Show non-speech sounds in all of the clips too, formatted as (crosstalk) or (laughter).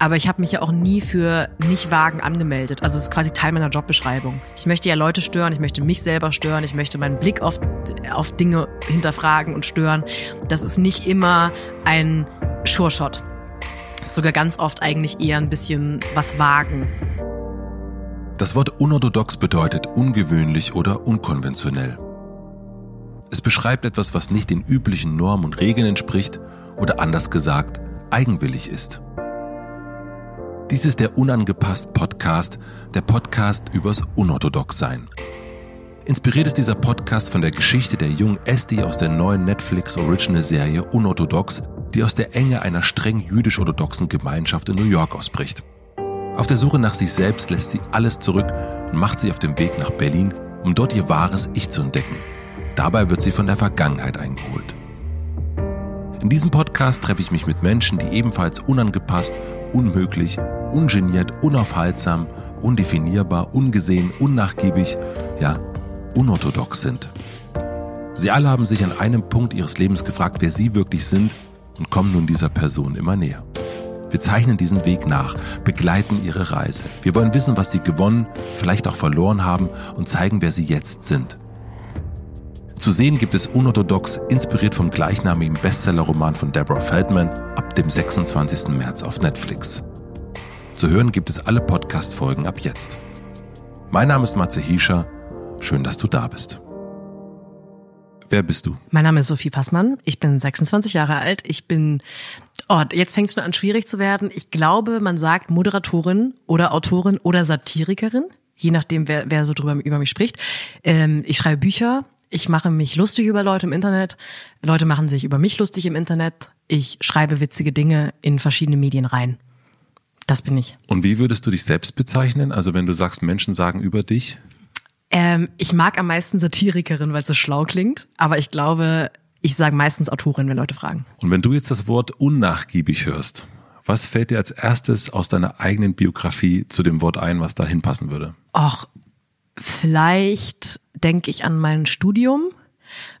Aber ich habe mich ja auch nie für nicht wagen angemeldet. Also es ist quasi Teil meiner Jobbeschreibung. Ich möchte ja Leute stören, ich möchte mich selber stören, ich möchte meinen Blick auf, auf Dinge hinterfragen und stören. Das ist nicht immer ein Sure-Shot. Das ist sogar ganz oft eigentlich eher ein bisschen was wagen. Das Wort unorthodox bedeutet ungewöhnlich oder unkonventionell. Es beschreibt etwas, was nicht den üblichen Normen und Regeln entspricht oder anders gesagt eigenwillig ist. Dies ist der Unangepasst Podcast, der Podcast übers Unorthodoxsein. Inspiriert ist dieser Podcast von der Geschichte der jungen Esti aus der neuen Netflix Original Serie Unorthodox, die aus der Enge einer streng jüdisch-orthodoxen Gemeinschaft in New York ausbricht. Auf der Suche nach sich selbst lässt sie alles zurück und macht sich auf den Weg nach Berlin, um dort ihr wahres Ich zu entdecken. Dabei wird sie von der Vergangenheit eingeholt. In diesem Podcast treffe ich mich mit Menschen, die ebenfalls unangepasst, unmöglich, ungeniert, unaufhaltsam, undefinierbar, ungesehen, unnachgiebig, ja, unorthodox sind. Sie alle haben sich an einem Punkt ihres Lebens gefragt, wer sie wirklich sind und kommen nun dieser Person immer näher. Wir zeichnen diesen Weg nach, begleiten ihre Reise. Wir wollen wissen, was sie gewonnen, vielleicht auch verloren haben und zeigen, wer sie jetzt sind. Zu sehen gibt es Unorthodox, inspiriert vom gleichnamigen Bestsellerroman von Deborah Feldman, ab dem 26. März auf Netflix. Zu hören gibt es alle Podcast-Folgen ab jetzt. Mein Name ist Matze Hiescher. Schön, dass du da bist. Wer bist du? Mein Name ist Sophie Passmann. Ich bin 26 Jahre alt. Ich bin, oh, jetzt fängt es schon an schwierig zu werden. Ich glaube, man sagt Moderatorin oder Autorin oder Satirikerin, je nachdem, wer, wer so drüber über mich spricht. Ähm, ich schreibe Bücher, ich mache mich lustig über Leute im Internet. Leute machen sich über mich lustig im Internet. Ich schreibe witzige Dinge in verschiedene Medien rein. Das bin ich. Und wie würdest du dich selbst bezeichnen? Also wenn du sagst, Menschen sagen über dich? Ähm, ich mag am meisten Satirikerin, weil es so schlau klingt. Aber ich glaube, ich sage meistens Autorin, wenn Leute fragen. Und wenn du jetzt das Wort unnachgiebig hörst, was fällt dir als erstes aus deiner eigenen Biografie zu dem Wort ein, was da hinpassen würde? Och, vielleicht denke ich an mein Studium,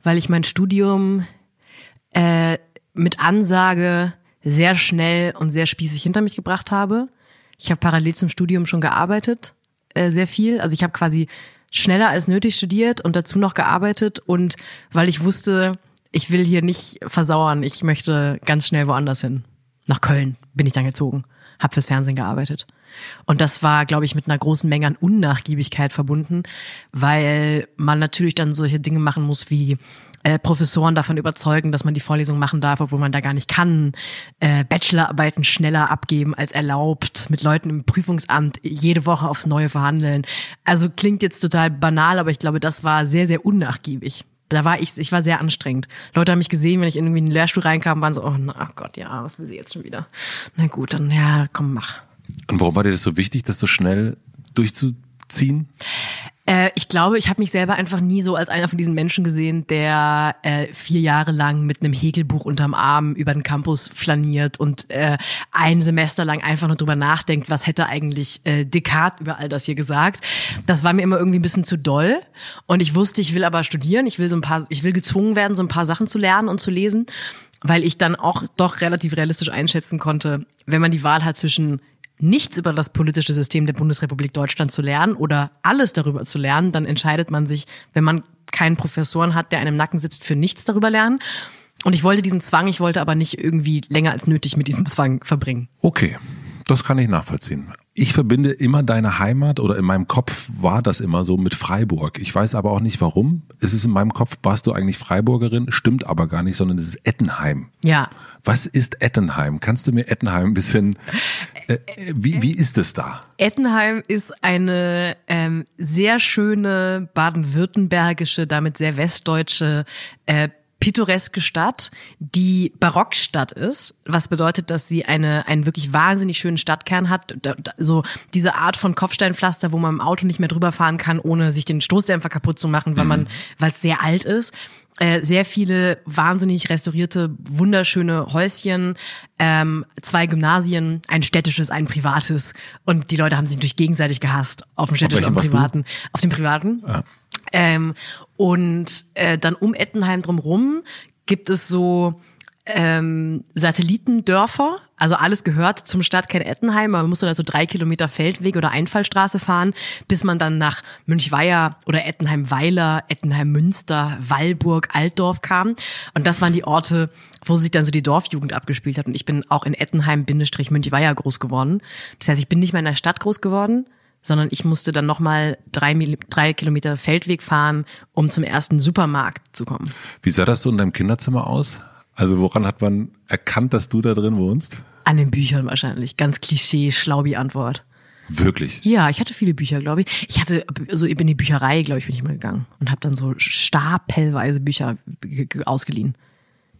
weil ich mein Studium äh, mit Ansage sehr schnell und sehr spießig hinter mich gebracht habe. Ich habe parallel zum Studium schon gearbeitet, äh, sehr viel. Also ich habe quasi schneller als nötig studiert und dazu noch gearbeitet und weil ich wusste, ich will hier nicht versauern, ich möchte ganz schnell woanders hin. Nach Köln bin ich dann gezogen, habe fürs Fernsehen gearbeitet. Und das war, glaube ich, mit einer großen Menge an Unnachgiebigkeit verbunden, weil man natürlich dann solche Dinge machen muss wie äh, Professoren davon überzeugen, dass man die Vorlesung machen darf, obwohl man da gar nicht kann, äh, Bachelorarbeiten schneller abgeben als erlaubt, mit Leuten im Prüfungsamt jede Woche aufs Neue verhandeln. Also klingt jetzt total banal, aber ich glaube, das war sehr, sehr unnachgiebig. Da war ich, ich war sehr anstrengend. Leute haben mich gesehen, wenn ich irgendwie in den Lehrstuhl reinkam, waren so, oh, na, ach Gott, ja, was will sie jetzt schon wieder? Na gut, dann ja, komm, mach. Und warum war dir das so wichtig, das so schnell durchzuziehen? Äh, ich glaube, ich habe mich selber einfach nie so als einer von diesen Menschen gesehen, der äh, vier Jahre lang mit einem Häkelbuch unterm Arm über den Campus flaniert und äh, ein Semester lang einfach nur drüber nachdenkt, was hätte eigentlich äh, Descartes über all das hier gesagt. Das war mir immer irgendwie ein bisschen zu doll. Und ich wusste, ich will aber studieren, ich will so ein paar, ich will gezwungen werden, so ein paar Sachen zu lernen und zu lesen, weil ich dann auch doch relativ realistisch einschätzen konnte, wenn man die Wahl hat zwischen nichts über das politische System der Bundesrepublik Deutschland zu lernen oder alles darüber zu lernen, dann entscheidet man sich, wenn man keinen Professoren hat, der einem Nacken sitzt, für nichts darüber lernen. Und ich wollte diesen Zwang, ich wollte aber nicht irgendwie länger als nötig mit diesem Zwang verbringen. Okay, das kann ich nachvollziehen. Ich verbinde immer deine Heimat oder in meinem Kopf war das immer so mit Freiburg. Ich weiß aber auch nicht warum. Es ist in meinem Kopf, warst du eigentlich Freiburgerin, stimmt aber gar nicht, sondern es ist Ettenheim. Ja. Was ist Ettenheim? Kannst du mir Ettenheim ein bisschen, äh, wie, wie ist es da? Ettenheim ist eine ähm, sehr schöne baden-württembergische, damit sehr westdeutsche äh, pittoreske Stadt, die Barockstadt ist, was bedeutet, dass sie eine einen wirklich wahnsinnig schönen Stadtkern hat, so diese Art von Kopfsteinpflaster, wo man im Auto nicht mehr drüber fahren kann, ohne sich den Stoßdämpfer kaputt zu machen, weil man mhm. weil es sehr alt ist. Äh, sehr viele wahnsinnig restaurierte, wunderschöne Häuschen, ähm, zwei Gymnasien, ein städtisches, ein privates. Und die Leute haben sich natürlich gegenseitig gehasst auf dem städtischen und privaten. Auf dem privaten. Ja. Ähm, und äh, dann um Ettenheim drumrum gibt es so ähm, Satellitendörfer, also alles gehört zum Stadtkern Ettenheim, man musste da so drei Kilometer Feldweg oder Einfallstraße fahren, bis man dann nach Münchweier oder Ettenheim-Weiler, Ettenheim-Münster, Wallburg, Altdorf kam. Und das waren die Orte, wo sich dann so die Dorfjugend abgespielt hat. Und ich bin auch in Ettenheim-Münchweier groß geworden. Das heißt, ich bin nicht mehr in der Stadt groß geworden, sondern ich musste dann nochmal drei, drei Kilometer Feldweg fahren, um zum ersten Supermarkt zu kommen. Wie sah das so in deinem Kinderzimmer aus? Also woran hat man erkannt, dass du da drin wohnst? An den Büchern wahrscheinlich. Ganz Klischee, schlaubi Antwort. Wirklich? Ja, ich hatte viele Bücher, glaube ich. Ich hatte, also in die Bücherei, glaube ich, bin ich mal gegangen und habe dann so stapelweise Bücher ausgeliehen.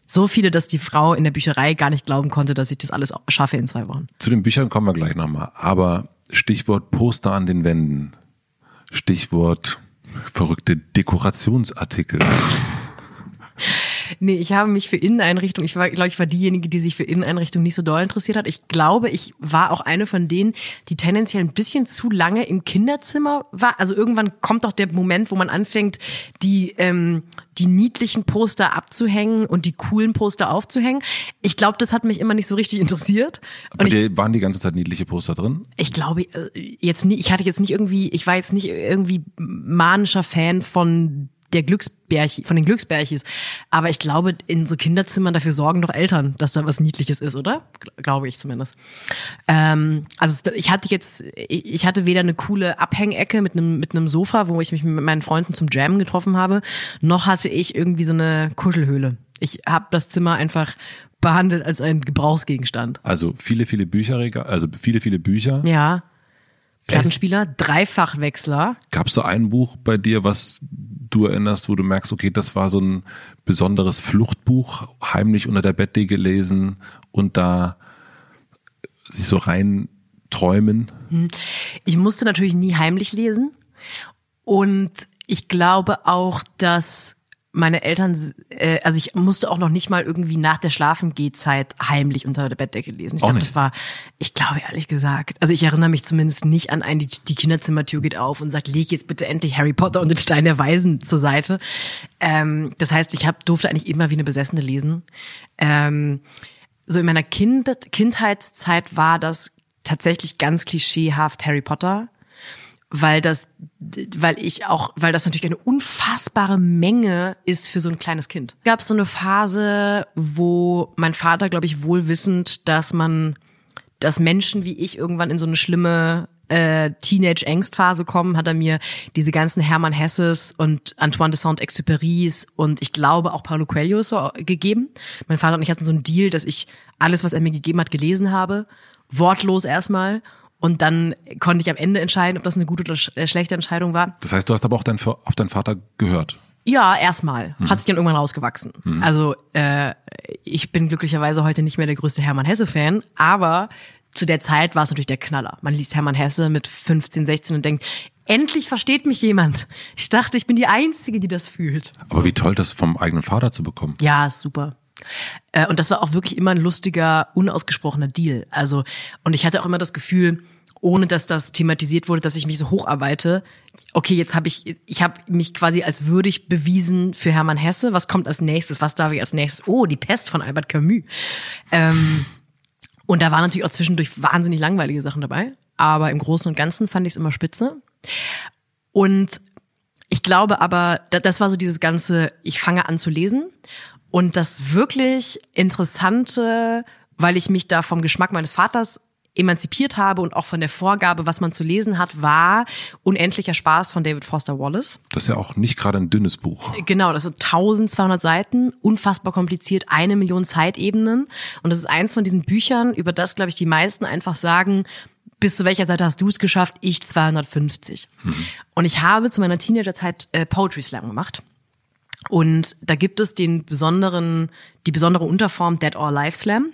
So viele, dass die Frau in der Bücherei gar nicht glauben konnte, dass ich das alles schaffe in zwei Wochen. Zu den Büchern kommen wir gleich nochmal. Aber Stichwort Poster an den Wänden. Stichwort verrückte Dekorationsartikel. (laughs) Nee, ich habe mich für Inneneinrichtungen, ich war, glaube ich, war diejenige, die sich für Inneneinrichtungen nicht so doll interessiert hat. Ich glaube, ich war auch eine von denen, die tendenziell ein bisschen zu lange im Kinderzimmer war. Also irgendwann kommt doch der Moment, wo man anfängt, die, ähm, die niedlichen Poster abzuhängen und die coolen Poster aufzuhängen. Ich glaube, das hat mich immer nicht so richtig interessiert. Und Aber ich, waren die ganze Zeit niedliche Poster drin? Ich glaube äh, jetzt nie, ich hatte jetzt nicht irgendwie, ich war jetzt nicht irgendwie manischer Fan von der Glücksbärchen, von den Glücksbärchis. Aber ich glaube, in so Kinderzimmern dafür sorgen doch Eltern, dass da was Niedliches ist, oder? Glaube ich zumindest. Ähm, also ich hatte jetzt, ich hatte weder eine coole Abhängecke mit einem, mit einem Sofa, wo ich mich mit meinen Freunden zum Jammen getroffen habe, noch hatte ich irgendwie so eine Kuschelhöhle. Ich habe das Zimmer einfach behandelt als ein Gebrauchsgegenstand. Also viele, viele Bücher, also viele, viele Bücher. Ja. Plattenspieler, Dreifachwechsler. Gab es so ein Buch bei dir, was du erinnerst, wo du merkst, okay, das war so ein besonderes Fluchtbuch, heimlich unter der Bettdecke gelesen und da sich so rein träumen? Hm. Ich musste natürlich nie heimlich lesen und ich glaube auch, dass meine Eltern, äh, also ich musste auch noch nicht mal irgendwie nach der Schlafengehzeit heimlich unter der Bettdecke lesen. Ich glaube, das war, ich glaube ehrlich gesagt, also ich erinnere mich zumindest nicht an einen, die, die Kinderzimmertür geht auf und sagt, leg jetzt bitte endlich Harry Potter und den Stein der Weisen zur Seite. Ähm, das heißt, ich hab, durfte eigentlich immer wie eine Besessene lesen. Ähm, so in meiner kind, Kindheitszeit war das tatsächlich ganz klischeehaft Harry Potter weil das, weil ich auch, weil das natürlich eine unfassbare Menge ist für so ein kleines Kind. Gab es so eine Phase, wo mein Vater, glaube ich, wohlwissend, dass man, dass Menschen wie ich irgendwann in so eine schlimme äh, Teenage-Angstphase kommen, hat er mir diese ganzen Hermann Hesses und Antoine de Saint-Exupéry's und ich glaube auch Paulo Coelho so gegeben. Mein Vater und ich hatten so einen Deal, dass ich alles, was er mir gegeben hat, gelesen habe. Wortlos erstmal und dann konnte ich am Ende entscheiden, ob das eine gute oder äh, schlechte Entscheidung war. Das heißt, du hast aber auch dein, auf deinen Vater gehört. Ja, erstmal. Mhm. Hat sich dann irgendwann rausgewachsen. Mhm. Also äh, ich bin glücklicherweise heute nicht mehr der größte Hermann Hesse-Fan, aber zu der Zeit war es natürlich der Knaller. Man liest Hermann Hesse mit 15, 16 und denkt, endlich versteht mich jemand. Ich dachte, ich bin die Einzige, die das fühlt. Aber wie toll, das vom eigenen Vater zu bekommen. Ja, ist super. Äh, und das war auch wirklich immer ein lustiger, unausgesprochener Deal. Also, und ich hatte auch immer das Gefühl, ohne dass das thematisiert wurde, dass ich mich so hocharbeite. Okay, jetzt habe ich, ich habe mich quasi als würdig bewiesen für Hermann Hesse. Was kommt als nächstes? Was darf ich als nächstes? Oh, die Pest von Albert Camus. Ähm, und da waren natürlich auch zwischendurch wahnsinnig langweilige Sachen dabei. Aber im Großen und Ganzen fand ich es immer spitze. Und ich glaube aber, das war so dieses ganze, ich fange an zu lesen und das wirklich Interessante, weil ich mich da vom Geschmack meines Vaters emanzipiert habe und auch von der Vorgabe, was man zu lesen hat, war Unendlicher Spaß von David Foster Wallace. Das ist ja auch nicht gerade ein dünnes Buch. Genau, das sind 1200 Seiten, unfassbar kompliziert, eine Million Zeitebenen. Und das ist eins von diesen Büchern, über das, glaube ich, die meisten einfach sagen, bis zu welcher Seite hast du es geschafft? Ich 250. Mhm. Und ich habe zu meiner Teenagerzeit äh, Poetry Slam gemacht. Und da gibt es den besonderen, die besondere Unterform Dead or Alive Slam.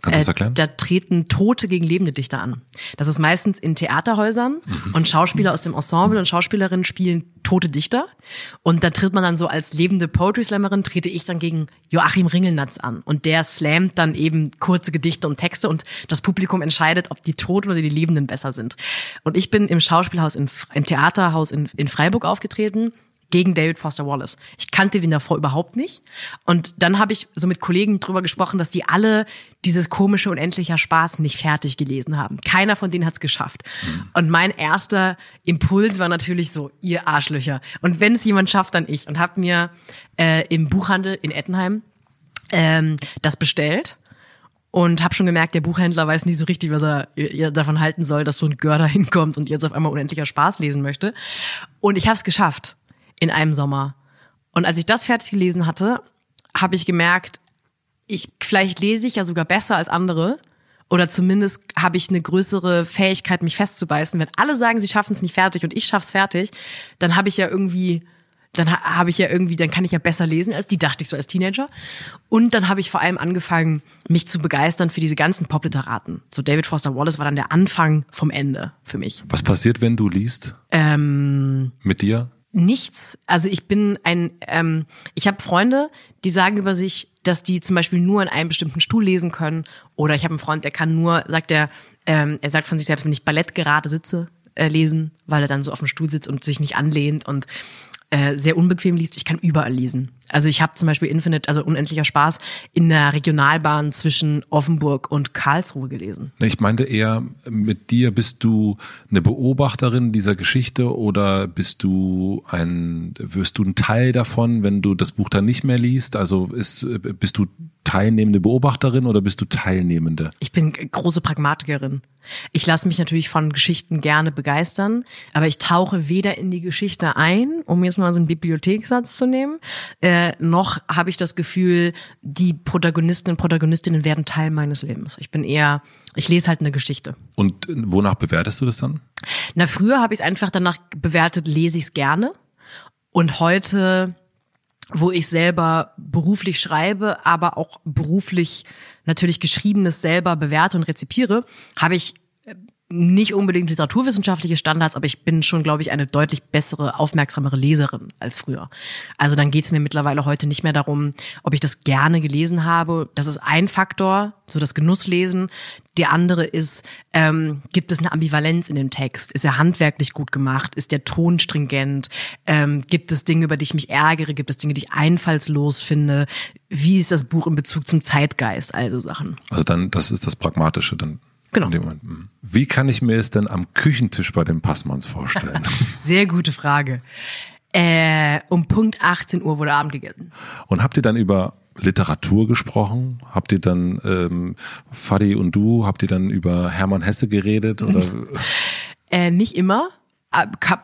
Kannst du das äh, erklären? Da treten Tote gegen lebende Dichter an. Das ist meistens in Theaterhäusern mhm. und Schauspieler aus dem Ensemble und Schauspielerinnen spielen tote Dichter. Und da tritt man dann so als lebende Poetry Slammerin, trete ich dann gegen Joachim Ringelnatz an. Und der slammt dann eben kurze Gedichte und Texte und das Publikum entscheidet, ob die Toten oder die Lebenden besser sind. Und ich bin im Schauspielhaus, in, im Theaterhaus in, in Freiburg aufgetreten gegen David Foster Wallace. Ich kannte den davor überhaupt nicht. Und dann habe ich so mit Kollegen drüber gesprochen, dass die alle dieses komische unendlicher Spaß nicht fertig gelesen haben. Keiner von denen hat es geschafft. Mhm. Und mein erster Impuls war natürlich so, ihr Arschlöcher. Und wenn es jemand schafft, dann ich. Und habe mir äh, im Buchhandel in Ettenheim ähm, das bestellt und habe schon gemerkt, der Buchhändler weiß nicht so richtig, was er davon halten soll, dass so ein Görder (laughs) hinkommt und jetzt auf einmal unendlicher Spaß lesen möchte. Und ich habe es geschafft in einem Sommer. Und als ich das fertig gelesen hatte, habe ich gemerkt, ich vielleicht lese ich ja sogar besser als andere oder zumindest habe ich eine größere Fähigkeit, mich festzubeißen. Wenn alle sagen, sie schaffen es nicht fertig und ich schaff's fertig, dann habe ich ja irgendwie dann habe ich ja irgendwie, dann kann ich ja besser lesen als die, dachte ich so als Teenager. Und dann habe ich vor allem angefangen, mich zu begeistern für diese ganzen Popliteraten. So David Foster Wallace war dann der Anfang vom Ende für mich. Was passiert, wenn du liest? Ähm, Mit dir? Nichts. Also ich bin ein, ähm, ich habe Freunde, die sagen über sich, dass die zum Beispiel nur in einem bestimmten Stuhl lesen können. Oder ich habe einen Freund, der kann nur, sagt er, ähm, er sagt von sich selbst, wenn ich Ballett gerade sitze, äh, lesen, weil er dann so auf dem Stuhl sitzt und sich nicht anlehnt und äh, sehr unbequem liest, ich kann überall lesen. Also ich habe zum Beispiel Infinite, also unendlicher Spaß, in der Regionalbahn zwischen Offenburg und Karlsruhe gelesen. Ich meinte eher, mit dir bist du eine Beobachterin dieser Geschichte oder bist du ein, wirst du ein Teil davon, wenn du das Buch dann nicht mehr liest? Also ist, bist du teilnehmende Beobachterin oder bist du Teilnehmende? Ich bin große Pragmatikerin. Ich lasse mich natürlich von Geschichten gerne begeistern, aber ich tauche weder in die Geschichte ein, um jetzt mal so einen Bibliothekssatz zu nehmen, äh, noch habe ich das Gefühl, die Protagonisten und Protagonistinnen werden Teil meines Lebens. Ich bin eher, ich lese halt eine Geschichte. Und wonach bewertest du das dann? Na, früher habe ich es einfach danach bewertet, lese ich es gerne. Und heute wo ich selber beruflich schreibe, aber auch beruflich natürlich Geschriebenes selber bewerte und rezipiere, habe ich nicht unbedingt literaturwissenschaftliche Standards, aber ich bin schon, glaube ich, eine deutlich bessere, aufmerksamere Leserin als früher. Also dann geht es mir mittlerweile heute nicht mehr darum, ob ich das gerne gelesen habe. Das ist ein Faktor, so das Genusslesen. Der andere ist, ähm, gibt es eine Ambivalenz in dem Text? Ist er handwerklich gut gemacht? Ist der Ton stringent? Ähm, gibt es Dinge, über die ich mich ärgere? Gibt es Dinge, die ich einfallslos finde? Wie ist das Buch in Bezug zum Zeitgeist? Also Sachen. Also dann, das ist das Pragmatische dann. Genau. Mhm. Wie kann ich mir es denn am Küchentisch bei den Passmanns vorstellen? (laughs) Sehr gute Frage. Äh, um Punkt 18 Uhr wurde Abend gegessen. Und habt ihr dann über Literatur gesprochen? Habt ihr dann ähm, Fadi und du, habt ihr dann über Hermann Hesse geredet? Oder? (laughs) äh, nicht immer.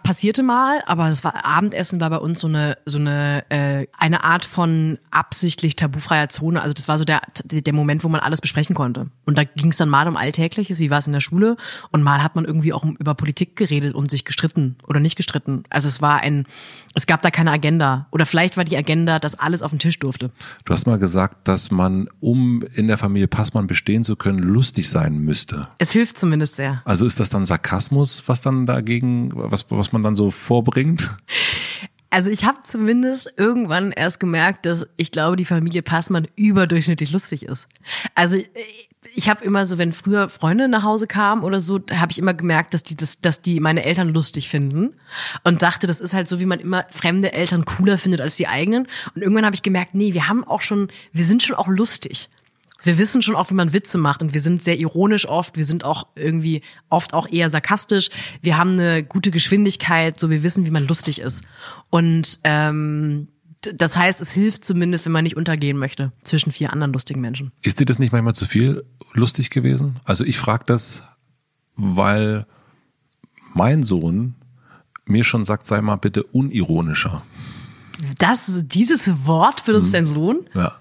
Passierte mal, aber das war Abendessen war bei uns so eine so eine äh, eine Art von absichtlich tabufreier Zone. Also das war so der der Moment, wo man alles besprechen konnte. Und da ging es dann mal um Alltägliches, wie war es in der Schule, und mal hat man irgendwie auch über Politik geredet und sich gestritten oder nicht gestritten. Also es war ein, es gab da keine Agenda. Oder vielleicht war die Agenda, dass alles auf den Tisch durfte. Du hast mal gesagt, dass man, um in der Familie Passmann bestehen zu können, lustig sein müsste. Es hilft zumindest sehr. Also ist das dann Sarkasmus, was dann dagegen was, was man dann so vorbringt? Also ich habe zumindest irgendwann erst gemerkt, dass ich glaube, die Familie Passmann überdurchschnittlich lustig ist. Also ich habe immer so, wenn früher Freunde nach Hause kamen oder so, habe ich immer gemerkt, dass die das, dass die meine Eltern lustig finden und dachte, das ist halt so, wie man immer fremde Eltern cooler findet als die eigenen. Und irgendwann habe ich gemerkt, nee, wir haben auch schon, wir sind schon auch lustig wir wissen schon auch, wie man Witze macht und wir sind sehr ironisch oft, wir sind auch irgendwie oft auch eher sarkastisch, wir haben eine gute Geschwindigkeit, so wir wissen, wie man lustig ist. Und ähm, das heißt, es hilft zumindest, wenn man nicht untergehen möchte zwischen vier anderen lustigen Menschen. Ist dir das nicht manchmal zu viel lustig gewesen? Also ich frage das, weil mein Sohn mir schon sagt, sei mal bitte unironischer. Das, dieses Wort benutzt hm. dein Sohn? Ja.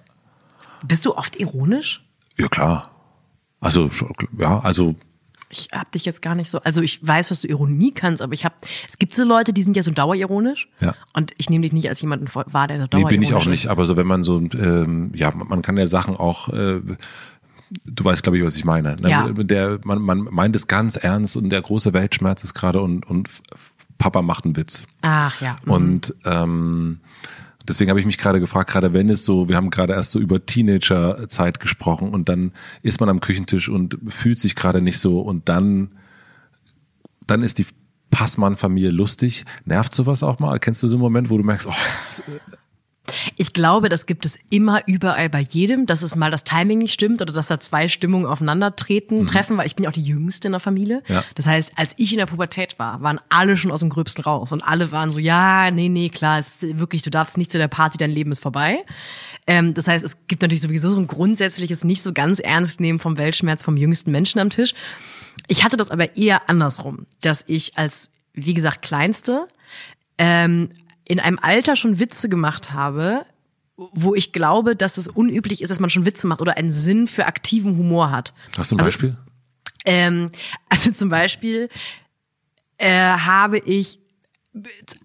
Bist du oft ironisch? Ja, klar. Also, ja, also. Ich hab dich jetzt gar nicht so, also ich weiß, dass du Ironie kannst, aber ich hab, es gibt so Leute, die sind ja so dauerironisch. Ja. Und ich nehme dich nicht als jemanden wahr, der so dauerironisch Nee, bin ich auch nicht, aber so wenn man so, ähm, ja, man kann ja Sachen auch, äh, du weißt, glaube ich, was ich meine. Ne? Ja. Der, man, man meint es ganz ernst und der große Weltschmerz ist gerade und, und Papa macht einen Witz. Ach ja. Mhm. Und ähm, Deswegen habe ich mich gerade gefragt, gerade wenn es so, wir haben gerade erst so über Teenagerzeit gesprochen und dann ist man am Küchentisch und fühlt sich gerade nicht so und dann, dann ist die Passmann-Familie lustig. Nervt sowas auch mal? Kennst du so einen Moment, wo du merkst, oh, jetzt, äh, Ich glaube, das gibt es immer überall bei jedem, dass es mal das Timing nicht stimmt oder dass da zwei Stimmungen aufeinandertreten, treffen, weil ich bin ja auch die Jüngste in der Familie. Ja. Das heißt, als ich in der Pubertät war, waren alle schon aus dem Gröbsten raus und alle waren so, ja, nee, nee, klar, es ist wirklich, du darfst nicht zu der Party, dein Leben ist vorbei. Ähm, das heißt, es gibt natürlich sowieso so ein grundsätzliches nicht so ganz ernst nehmen vom Weltschmerz vom jüngsten Menschen am Tisch. Ich hatte das aber eher andersrum, dass ich als, wie gesagt, Kleinste ähm, in einem Alter schon Witze gemacht habe, wo ich glaube, dass es unüblich ist, dass man schon Witze macht oder einen Sinn für aktiven Humor hat. hast du ein Also- Beispiel? Ähm, (laughs) also zum Beispiel äh, habe ich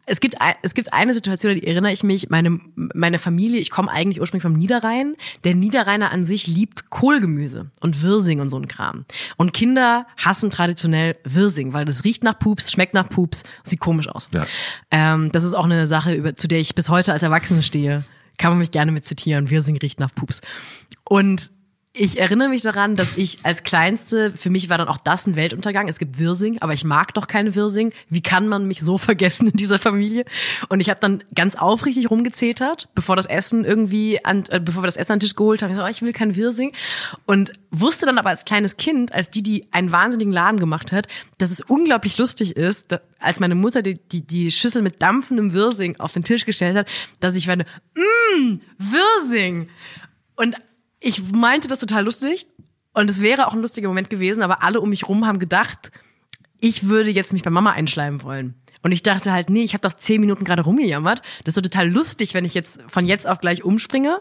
es gibt es gibt eine Situation, die erinnere ich mich, meine meine Familie, ich komme eigentlich ursprünglich vom Niederrhein. Der Niederrheiner an sich liebt Kohlgemüse und Wirsing und so ein Kram. Und Kinder hassen traditionell Wirsing, weil das riecht nach Pups, schmeckt nach Pups, sieht komisch aus. Ja. Ähm, das ist auch eine Sache, über, zu der ich bis heute als Erwachsene stehe. Kann man mich gerne mit zitieren. Wirsing riecht nach Pups. Und ich erinnere mich daran, dass ich als Kleinste, für mich war dann auch das ein Weltuntergang. Es gibt Wirsing, aber ich mag doch keine Wirsing. Wie kann man mich so (laughs) vergessen in dieser Familie? Und ich habe dann ganz aufrichtig rumgezetert, bevor das Essen irgendwie an, äh, bevor wir das Essen an den Tisch geholt haben. Ich so, oh, ich will kein Wirsing. Und wusste dann aber als kleines Kind, als die, die einen wahnsinnigen Laden gemacht hat, dass es unglaublich lustig ist, da, als meine Mutter die, die, die Schüssel mit dampfendem Wirsing auf den Tisch gestellt hat, dass ich werde, mmm, Wirsing. Und ich meinte das total lustig und es wäre auch ein lustiger Moment gewesen, aber alle um mich rum haben gedacht, ich würde jetzt mich bei Mama einschleimen wollen. Und ich dachte halt, nee, ich habe doch zehn Minuten gerade rumgejammert. Das ist doch total lustig, wenn ich jetzt von jetzt auf gleich umspringe.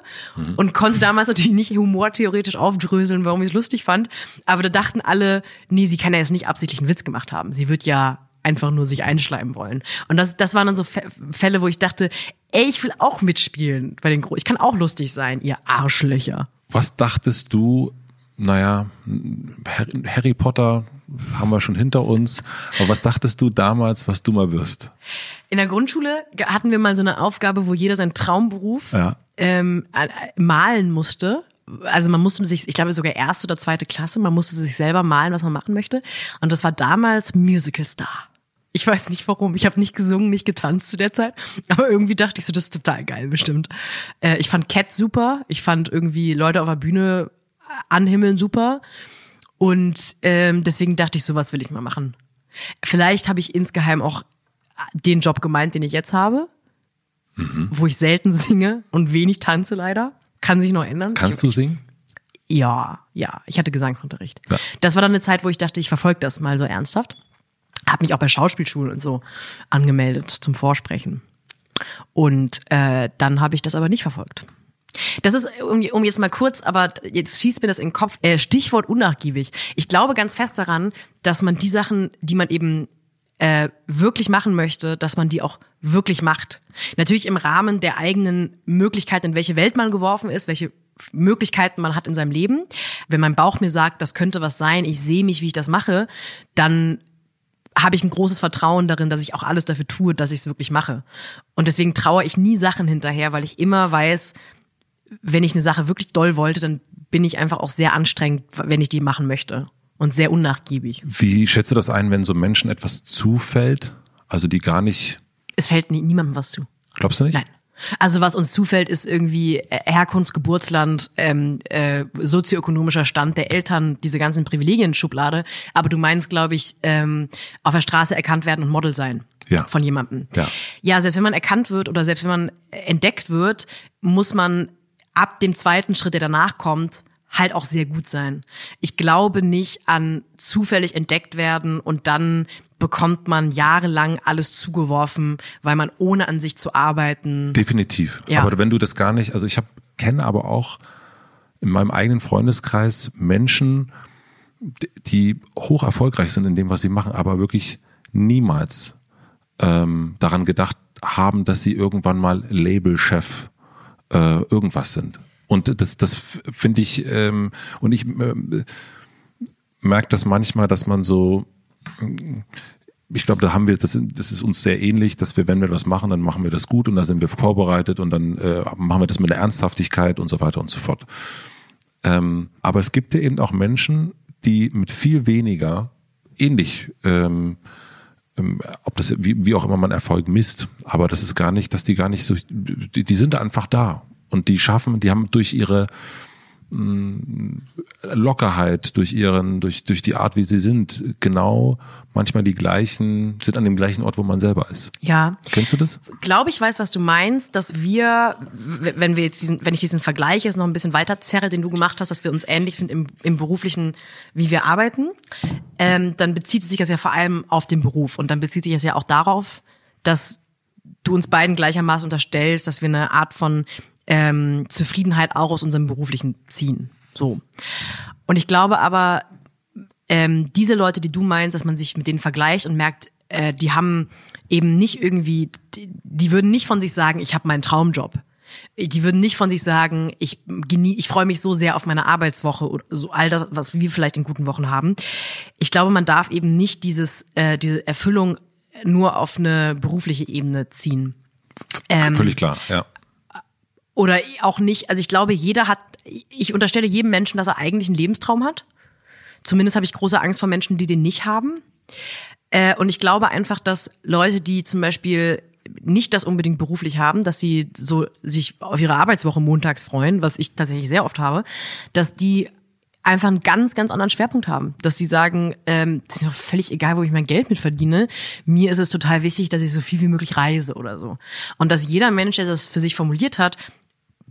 Und konnte damals natürlich nicht humortheoretisch aufdröseln, warum ich es lustig fand. Aber da dachten alle, nee, sie kann ja jetzt nicht absichtlich einen Witz gemacht haben. Sie wird ja einfach nur sich einschleimen wollen. Und das, das waren dann so Fä- Fälle, wo ich dachte, ey, ich will auch mitspielen bei den Gro Ich kann auch lustig sein, ihr Arschlöcher. Was dachtest du, naja, Harry Harry Potter haben wir schon hinter uns, aber was dachtest du damals, was du mal wirst? In der Grundschule hatten wir mal so eine Aufgabe, wo jeder seinen Traumberuf Ja. ähm, äh, malen musste. Also man musste sich, ich glaube sogar erste oder zweite Klasse, man musste sich selber malen, was man machen möchte. Und das war damals Musical Star. Ich weiß nicht warum. Ich habe nicht gesungen, nicht getanzt zu der Zeit. Aber irgendwie dachte ich so, das ist total geil, bestimmt. Äh, ich fand Cat super. Ich fand irgendwie Leute auf der Bühne anhimmeln super. Und ähm, deswegen dachte ich, sowas will ich mal machen. Vielleicht habe ich insgeheim auch den Job gemeint, den ich jetzt habe, wo ich selten singe und wenig tanze leider. Kann sich noch ändern. Kannst du singen? Ja, ja. Ich hatte Gesangsunterricht. Ja. Das war dann eine Zeit, wo ich dachte, ich verfolge das mal so ernsthaft. Hab mich auch bei Schauspielschulen und so angemeldet zum Vorsprechen. Und äh, dann habe ich das aber nicht verfolgt. Das ist, um, um jetzt mal kurz, aber jetzt schießt mir das in den Kopf, äh, Stichwort unnachgiebig. Ich glaube ganz fest daran, dass man die Sachen, die man eben äh, wirklich machen möchte, dass man die auch wirklich macht. Natürlich im Rahmen der eigenen Möglichkeiten, in welche Welt man geworfen ist, welche Möglichkeiten man hat in seinem Leben. Wenn mein Bauch mir sagt, das könnte was sein, ich sehe mich, wie ich das mache, dann habe ich ein großes Vertrauen darin, dass ich auch alles dafür tue, dass ich es wirklich mache. Und deswegen traue ich nie Sachen hinterher, weil ich immer weiß, wenn ich eine Sache wirklich doll wollte, dann bin ich einfach auch sehr anstrengend, wenn ich die machen möchte. Und sehr unnachgiebig. Wie schätzt du das ein, wenn so Menschen etwas zufällt, also die gar nicht, Es fällt nie, niemandem was zu. glaubst du nicht? Nein. Also was uns zufällt, ist irgendwie äh, Herkunft, Geburtsland, ähm, äh, sozioökonomischer Stand der Eltern, diese ganzen Privilegien-Schublade. Aber du meinst, glaube ich, ähm, auf der Straße erkannt werden und Model sein Ja. von jemandem. Ja. ja, selbst wenn man erkannt wird oder selbst wenn man entdeckt wird, muss man ab dem zweiten Schritt, der danach kommt, halt auch sehr gut sein. Ich glaube nicht an zufällig entdeckt werden und dann bekommt man jahrelang alles zugeworfen, weil man ohne an sich zu arbeiten. Definitiv. Ja. Aber wenn du das gar nicht, also ich habe kenne aber auch in meinem eigenen Freundeskreis Menschen, die- hoch erfolgreich sind in dem, was sie machen, aber wirklich niemals ähm, daran gedacht haben, dass sie irgendwann mal Labelchef äh, irgendwas sind. Und das, das finde ich, ähm, und ich ähm, merke das manchmal, dass man so, ich glaube, da haben wir, das, das ist uns sehr ähnlich, dass wir, wenn wir was machen, dann machen wir das gut und da sind wir vorbereitet und dann äh, machen wir das mit einer Ernsthaftigkeit und so weiter und so fort. Ähm, aber es gibt ja eben auch Menschen, die mit viel weniger ähnlich ähm, ähm, ob das wie, wie auch immer man Erfolg misst, aber das ist gar nicht, dass die gar nicht so, die, die sind einfach da und die schaffen, die haben durch ihre Lockerheit, durch ihren, durch, durch die Art, wie sie sind, genau manchmal die gleichen, sind an dem gleichen Ort, wo man selber ist. Ja. Kennst du das? Glaube ich weiß, was du meinst, dass wir, wenn wir jetzt diesen, wenn ich diesen Vergleich jetzt noch ein bisschen weiter zerre, den du gemacht hast, dass wir uns ähnlich sind im, im beruflichen, wie wir arbeiten, ähm, dann bezieht sich das ja vor allem auf den Beruf und dann bezieht sich das ja auch darauf, dass du uns beiden gleichermaßen unterstellst, dass wir eine Art von ähm, Zufriedenheit auch aus unserem beruflichen ziehen. So. Und ich glaube aber, ähm, diese Leute, die du meinst, dass man sich mit denen vergleicht und merkt, äh, die haben eben nicht irgendwie, die, die würden nicht von sich sagen, ich habe meinen Traumjob. Die würden nicht von sich sagen, ich genie, ich freue mich so sehr auf meine Arbeitswoche oder so all das, was wir vielleicht in guten Wochen haben. Ich glaube, man darf eben nicht dieses, äh, diese Erfüllung nur auf eine berufliche Ebene ziehen. Ähm, Völlig klar, ja. Oder auch nicht, also ich glaube, jeder hat, ich unterstelle jedem Menschen, dass er eigentlich einen Lebenstraum hat. Zumindest habe ich große Angst vor Menschen, die den nicht haben. Äh, und ich glaube einfach, dass Leute, die zum Beispiel nicht das unbedingt beruflich haben, dass sie so sich auf ihre Arbeitswoche montags freuen, was ich tatsächlich sehr oft habe, dass die einfach einen ganz, ganz anderen Schwerpunkt haben. Dass sie sagen, ähm, es ist mir völlig egal, wo ich mein Geld mit verdiene. Mir ist es total wichtig, dass ich so viel wie möglich reise oder so. Und dass jeder Mensch, der das für sich formuliert hat,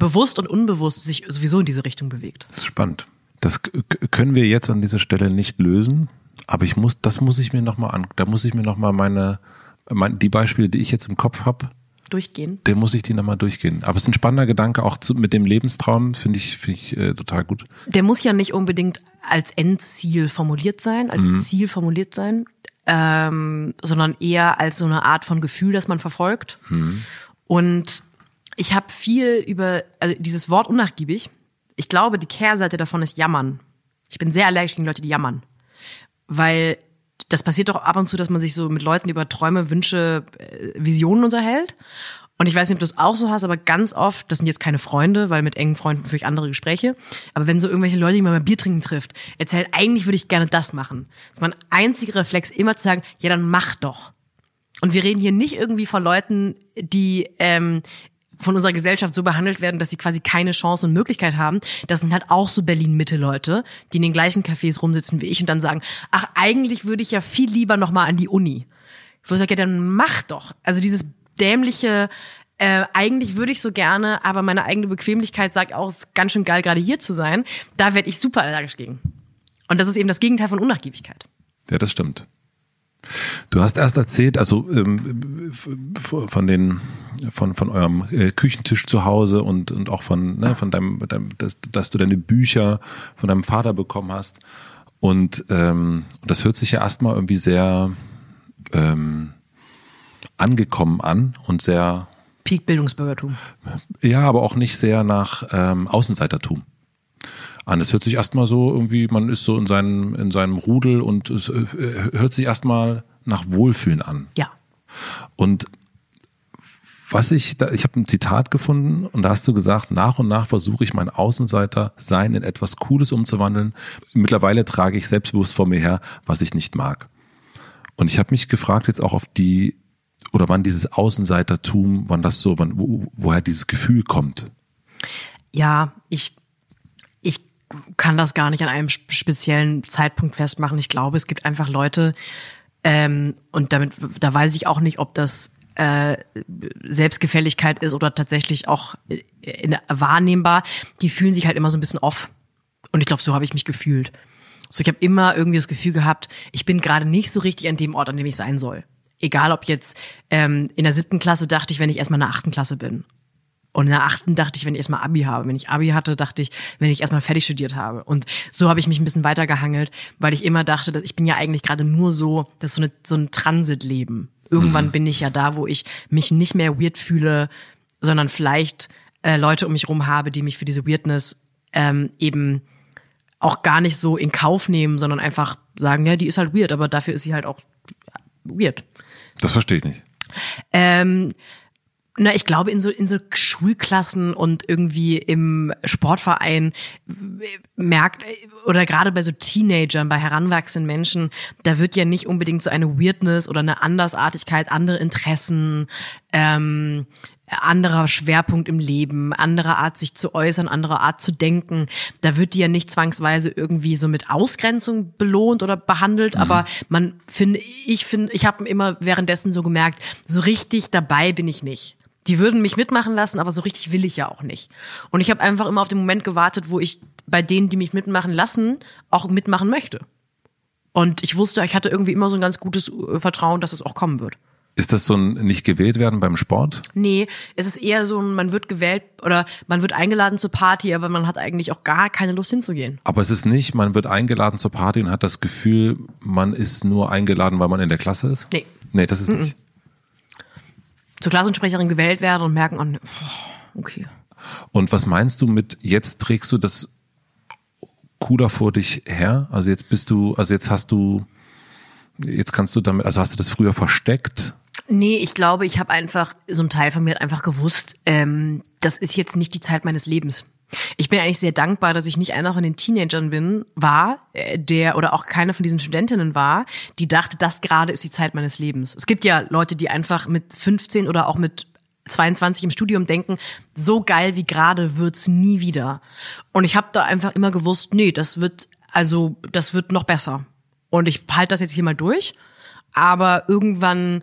bewusst und unbewusst sich sowieso in diese Richtung bewegt. Das ist spannend. Das können wir jetzt an dieser Stelle nicht lösen, aber ich muss, das muss ich mir noch mal an, da muss ich mir noch mal meine, meine die Beispiele, die ich jetzt im Kopf habe, durchgehen. Der muss ich die nochmal durchgehen. Aber es ist ein spannender Gedanke, auch zu, mit dem Lebenstraum, finde ich, finde ich äh, total gut. Der muss ja nicht unbedingt als Endziel formuliert sein, als mhm. Ziel formuliert sein, ähm, sondern eher als so eine Art von Gefühl, das man verfolgt. Mhm. Und ich habe viel über also dieses Wort unnachgiebig. Ich glaube, die Kehrseite davon ist jammern. Ich bin sehr allergisch gegen Leute, die jammern. Weil das passiert doch ab und zu, dass man sich so mit Leuten über Träume, Wünsche, äh, Visionen unterhält. Und ich weiß nicht, ob du es auch so hast, aber ganz oft, das sind jetzt keine Freunde, weil mit engen Freunden führe ich andere Gespräche. Aber wenn so irgendwelche Leute, die man beim Bier trinken trifft, erzählt, eigentlich würde ich gerne das machen. Das ist mein einziger Reflex, immer zu sagen, ja, dann mach doch. Und wir reden hier nicht irgendwie von Leuten, die ähm, von unserer Gesellschaft so behandelt werden, dass sie quasi keine Chance und Möglichkeit haben. Das sind halt auch so Berlin-Mitte-Leute, die in den gleichen Cafés rumsitzen wie ich und dann sagen, ach, eigentlich würde ich ja viel lieber nochmal an die Uni. Ich würde sagen, ja, dann mach doch. Also dieses dämliche, äh, eigentlich würde ich so gerne, aber meine eigene Bequemlichkeit sagt auch, es ist ganz schön geil, gerade hier zu sein. Da werde ich super allergisch gegen. Und das ist eben das Gegenteil von Unnachgiebigkeit. Ja, das stimmt. Du hast erst erzählt, also ähm, von den von von eurem äh, Küchentisch zu Hause und und auch von ne, von deinem, deinem dass, dass du deine Bücher von deinem Vater bekommen hast und ähm, das hört sich ja erstmal irgendwie sehr ähm, angekommen an und sehr Peak Bildungsbürgertum. Ja, aber auch nicht sehr nach ähm, Außenseitertum an. Es hört sich erstmal so irgendwie, man ist so in seinem, in seinem Rudel und es äh, hört sich erstmal nach Wohlfühlen an. Ja. Und was ich, da, ich habe ein Zitat gefunden und da hast du gesagt, nach und nach versuche ich mein Außenseiter sein in etwas Cooles umzuwandeln. Mittlerweile trage ich selbstbewusst vor mir her, was ich nicht mag. Und ich habe mich gefragt jetzt auch auf die, oder wann dieses Außenseitertum, wann das so, wann, wo, woher dieses Gefühl kommt. Ja, ich kann das gar nicht an einem speziellen Zeitpunkt festmachen. Ich glaube, es gibt einfach Leute, ähm, und damit, da weiß ich auch nicht, ob das äh, Selbstgefälligkeit ist oder tatsächlich auch äh, in, wahrnehmbar, die fühlen sich halt immer so ein bisschen off. Und ich glaube, so habe ich mich gefühlt. So, ich habe immer irgendwie das Gefühl gehabt, ich bin gerade nicht so richtig an dem Ort, an dem ich sein soll. Egal ob jetzt ähm, in der siebten Klasse dachte ich, wenn ich erstmal in der achten Klasse bin. Und in der achten dachte ich, wenn ich erstmal Abi habe. Wenn ich Abi hatte, dachte ich, wenn ich erstmal fertig studiert habe. Und so habe ich mich ein bisschen weitergehangelt, weil ich immer dachte, dass ich bin ja eigentlich gerade nur so, das ist so, eine, so ein Transitleben. Irgendwann mhm. bin ich ja da, wo ich mich nicht mehr weird fühle, sondern vielleicht äh, Leute um mich rum habe, die mich für diese Weirdness ähm, eben auch gar nicht so in Kauf nehmen, sondern einfach sagen, ja, die ist halt weird, aber dafür ist sie halt auch weird. Das verstehe ich nicht. Ähm, Na, ich glaube, in so, in so Schulklassen und irgendwie im Sportverein merkt, oder gerade bei so Teenagern, bei heranwachsenden Menschen, da wird ja nicht unbedingt so eine Weirdness oder eine Andersartigkeit, andere Interessen, ähm, anderer Schwerpunkt im Leben, andere Art sich zu äußern, andere Art zu denken. Da wird die ja nicht zwangsweise irgendwie so mit Ausgrenzung belohnt oder behandelt, mhm. aber man finde ich finde ich habe immer währenddessen so gemerkt, so richtig dabei bin ich nicht. Die würden mich mitmachen lassen, aber so richtig will ich ja auch nicht. Und ich habe einfach immer auf den Moment gewartet, wo ich bei denen, die mich mitmachen lassen, auch mitmachen möchte. Und ich wusste, ich hatte irgendwie immer so ein ganz gutes äh, Vertrauen, dass es auch kommen wird. Ist das so ein nicht gewählt werden beim Sport? Nee, es ist eher so ein, man wird gewählt oder man wird eingeladen zur Party, aber man hat eigentlich auch gar keine Lust hinzugehen. Aber es ist nicht, man wird eingeladen zur Party und hat das Gefühl, man ist nur eingeladen, weil man in der Klasse ist? Nee. Nee, das ist Mhm. nicht. Zur Klassensprecherin gewählt werden und merken, oh, nee, okay. Und was meinst du mit, jetzt trägst du das cooler vor dich her? Also jetzt bist du, also jetzt hast du, jetzt kannst du damit, also hast du das früher versteckt? Nee, ich glaube, ich habe einfach, so ein Teil von mir hat einfach gewusst, ähm, das ist jetzt nicht die Zeit meines Lebens. Ich bin eigentlich sehr dankbar, dass ich nicht einer von den Teenagern bin, war, äh, der oder auch keine von diesen Studentinnen war, die dachte, das gerade ist die Zeit meines Lebens. Es gibt ja Leute, die einfach mit 15 oder auch mit 22 im Studium denken, so geil wie gerade wird's nie wieder. Und ich habe da einfach immer gewusst, nee, das wird also das wird noch besser. Und ich halte das jetzt hier mal durch, aber irgendwann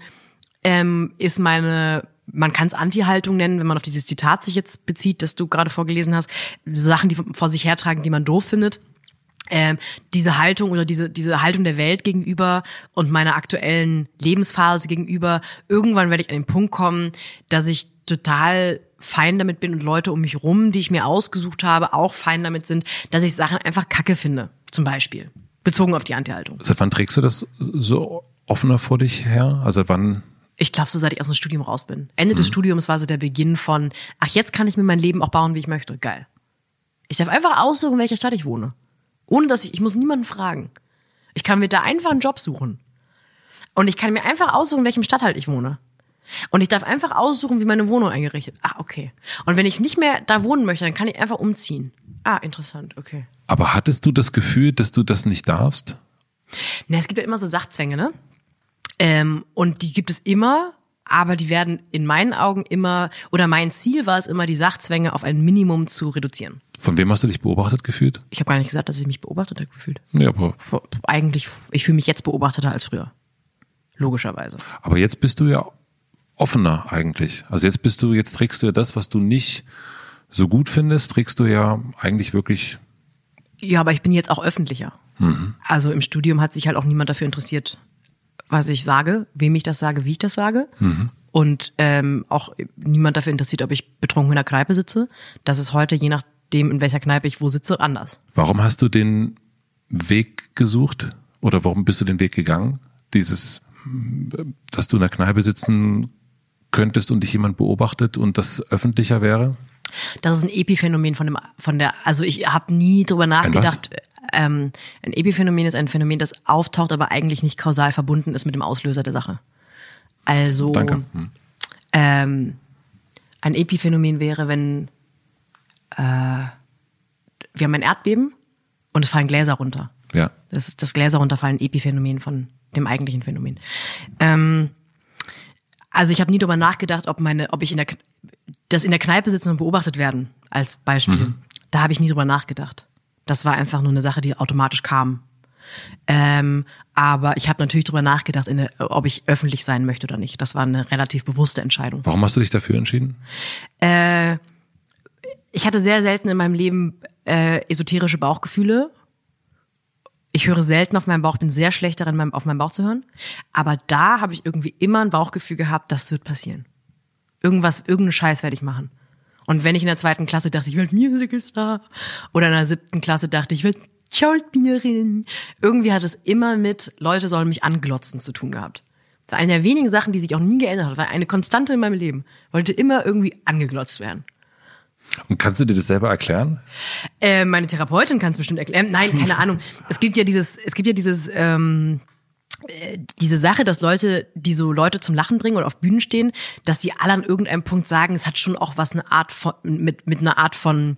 ähm, ist meine, man kann es Anti-Haltung nennen, wenn man auf dieses Zitat sich jetzt bezieht, das du gerade vorgelesen hast, Sachen, die vor sich hertragen, die man doof findet. Ähm, diese Haltung oder diese, diese Haltung der Welt gegenüber und meiner aktuellen Lebensphase gegenüber, irgendwann werde ich an den Punkt kommen, dass ich total fein damit bin und Leute um mich rum, die ich mir ausgesucht habe, auch fein damit sind, dass ich Sachen einfach kacke finde, zum Beispiel. Bezogen auf die Anti-Haltung. Seit wann trägst du das so offener vor dich her? Also seit wann? Ich glaube, so seit ich aus dem Studium raus bin. Ende des Studiums war so der Beginn von, ach, jetzt kann ich mir mein Leben auch bauen, wie ich möchte. Geil. Ich darf einfach aussuchen, in welcher Stadt ich wohne. Ohne dass ich, ich muss niemanden fragen. Ich kann mir da einfach einen Job suchen. Und ich kann mir einfach aussuchen, in welchem Stadtteil ich wohne. Und ich darf einfach aussuchen, wie meine Wohnung eingerichtet. Ah, okay. Und wenn ich nicht mehr da wohnen möchte, dann kann ich einfach umziehen. Ah, interessant, okay. Aber hattest du das Gefühl, dass du das nicht darfst? Na, es gibt ja immer so Sachzwänge, ne? Ähm, und die gibt es immer, aber die werden in meinen Augen immer, oder mein Ziel war es immer, die Sachzwänge auf ein Minimum zu reduzieren. Von wem hast du dich beobachtet gefühlt? Ich habe gar nicht gesagt, dass ich mich beobachtet habe gefühlt. Ja, aber, Eigentlich, ich fühle mich jetzt beobachteter als früher. Logischerweise. aber jetzt bist du ja offener eigentlich. Also jetzt bist du, jetzt trägst du ja das, was du nicht so gut findest, trägst du ja eigentlich wirklich. Ja, aber ich bin jetzt auch öffentlicher. Also im Studium hat sich halt auch niemand dafür interessiert, was ich sage, wem ich das sage, wie ich das sage. Und ähm, auch niemand dafür interessiert, ob ich betrunken in der Kneipe sitze. Das ist heute, je nachdem, in welcher Kneipe ich wo sitze, anders. Warum hast du den Weg gesucht? Oder warum bist du den Weg gegangen? Dieses, dass du in der Kneipe sitzen könntest und dich jemand beobachtet und das öffentlicher wäre? Das ist ein Epiphänomen von dem, von der, also ich habe nie drüber nachgedacht. Ähm, ein Epiphänomen ist ein Phänomen, das auftaucht, aber eigentlich nicht kausal verbunden ist mit dem Auslöser der Sache. Also. Hm. ähm, ein Epiphänomen wäre, wenn äh, wir haben ein Erdbeben und es fallen Gläser runter. Ja. Das ist das Gläser runterfallen Epiphänomen von dem eigentlichen Phänomen. Ähm, also ich habe nie darüber nachgedacht, ob meine, ob ich in der das in der Kneipe sitzen und beobachtet werden als Beispiel. Da habe ich nie drüber nachgedacht. Das war einfach nur eine Sache, die automatisch kam. Ähm, aber ich habe natürlich drüber nachgedacht, der, ob ich öffentlich sein möchte oder nicht. Das war eine relativ bewusste Entscheidung. Warum hast du dich dafür entschieden? Äh, ich hatte sehr selten in meinem Leben äh, esoterische Bauchgefühle. Ich höre selten auf meinen Bauch, bin sehr schlecht darin, meinem- auf meinen Bauch zu hören. Aber da habe ich irgendwie immer ein Bauchgefühl gehabt, das wird passieren. Irgendwas, irgendeinen Scheiß werde ich machen. Und wenn ich in der zweiten Klasse dachte, ich werde Musicalstar, oder in der siebten Klasse dachte, ich werde Schauspielerin, irgendwie hat es immer mit Leute sollen mich anglotzen zu tun gehabt. Das war eine der wenigen Sachen, die sich auch nie geändert hat, war eine Konstante in meinem Leben. Wollte immer irgendwie angeglotzt werden. Und kannst du dir das selber erklären? Äh, meine Therapeutin kann es bestimmt erklären. Nein, keine (laughs) Ahnung. Es gibt ja dieses, es gibt ja dieses, ähm, äh, diese Sache, dass Leute, die so Leute zum Lachen bringen oder auf Bühnen stehen, dass die alle an irgendeinem Punkt sagen, es hat schon auch was eine Art von, mit, mit einer Art von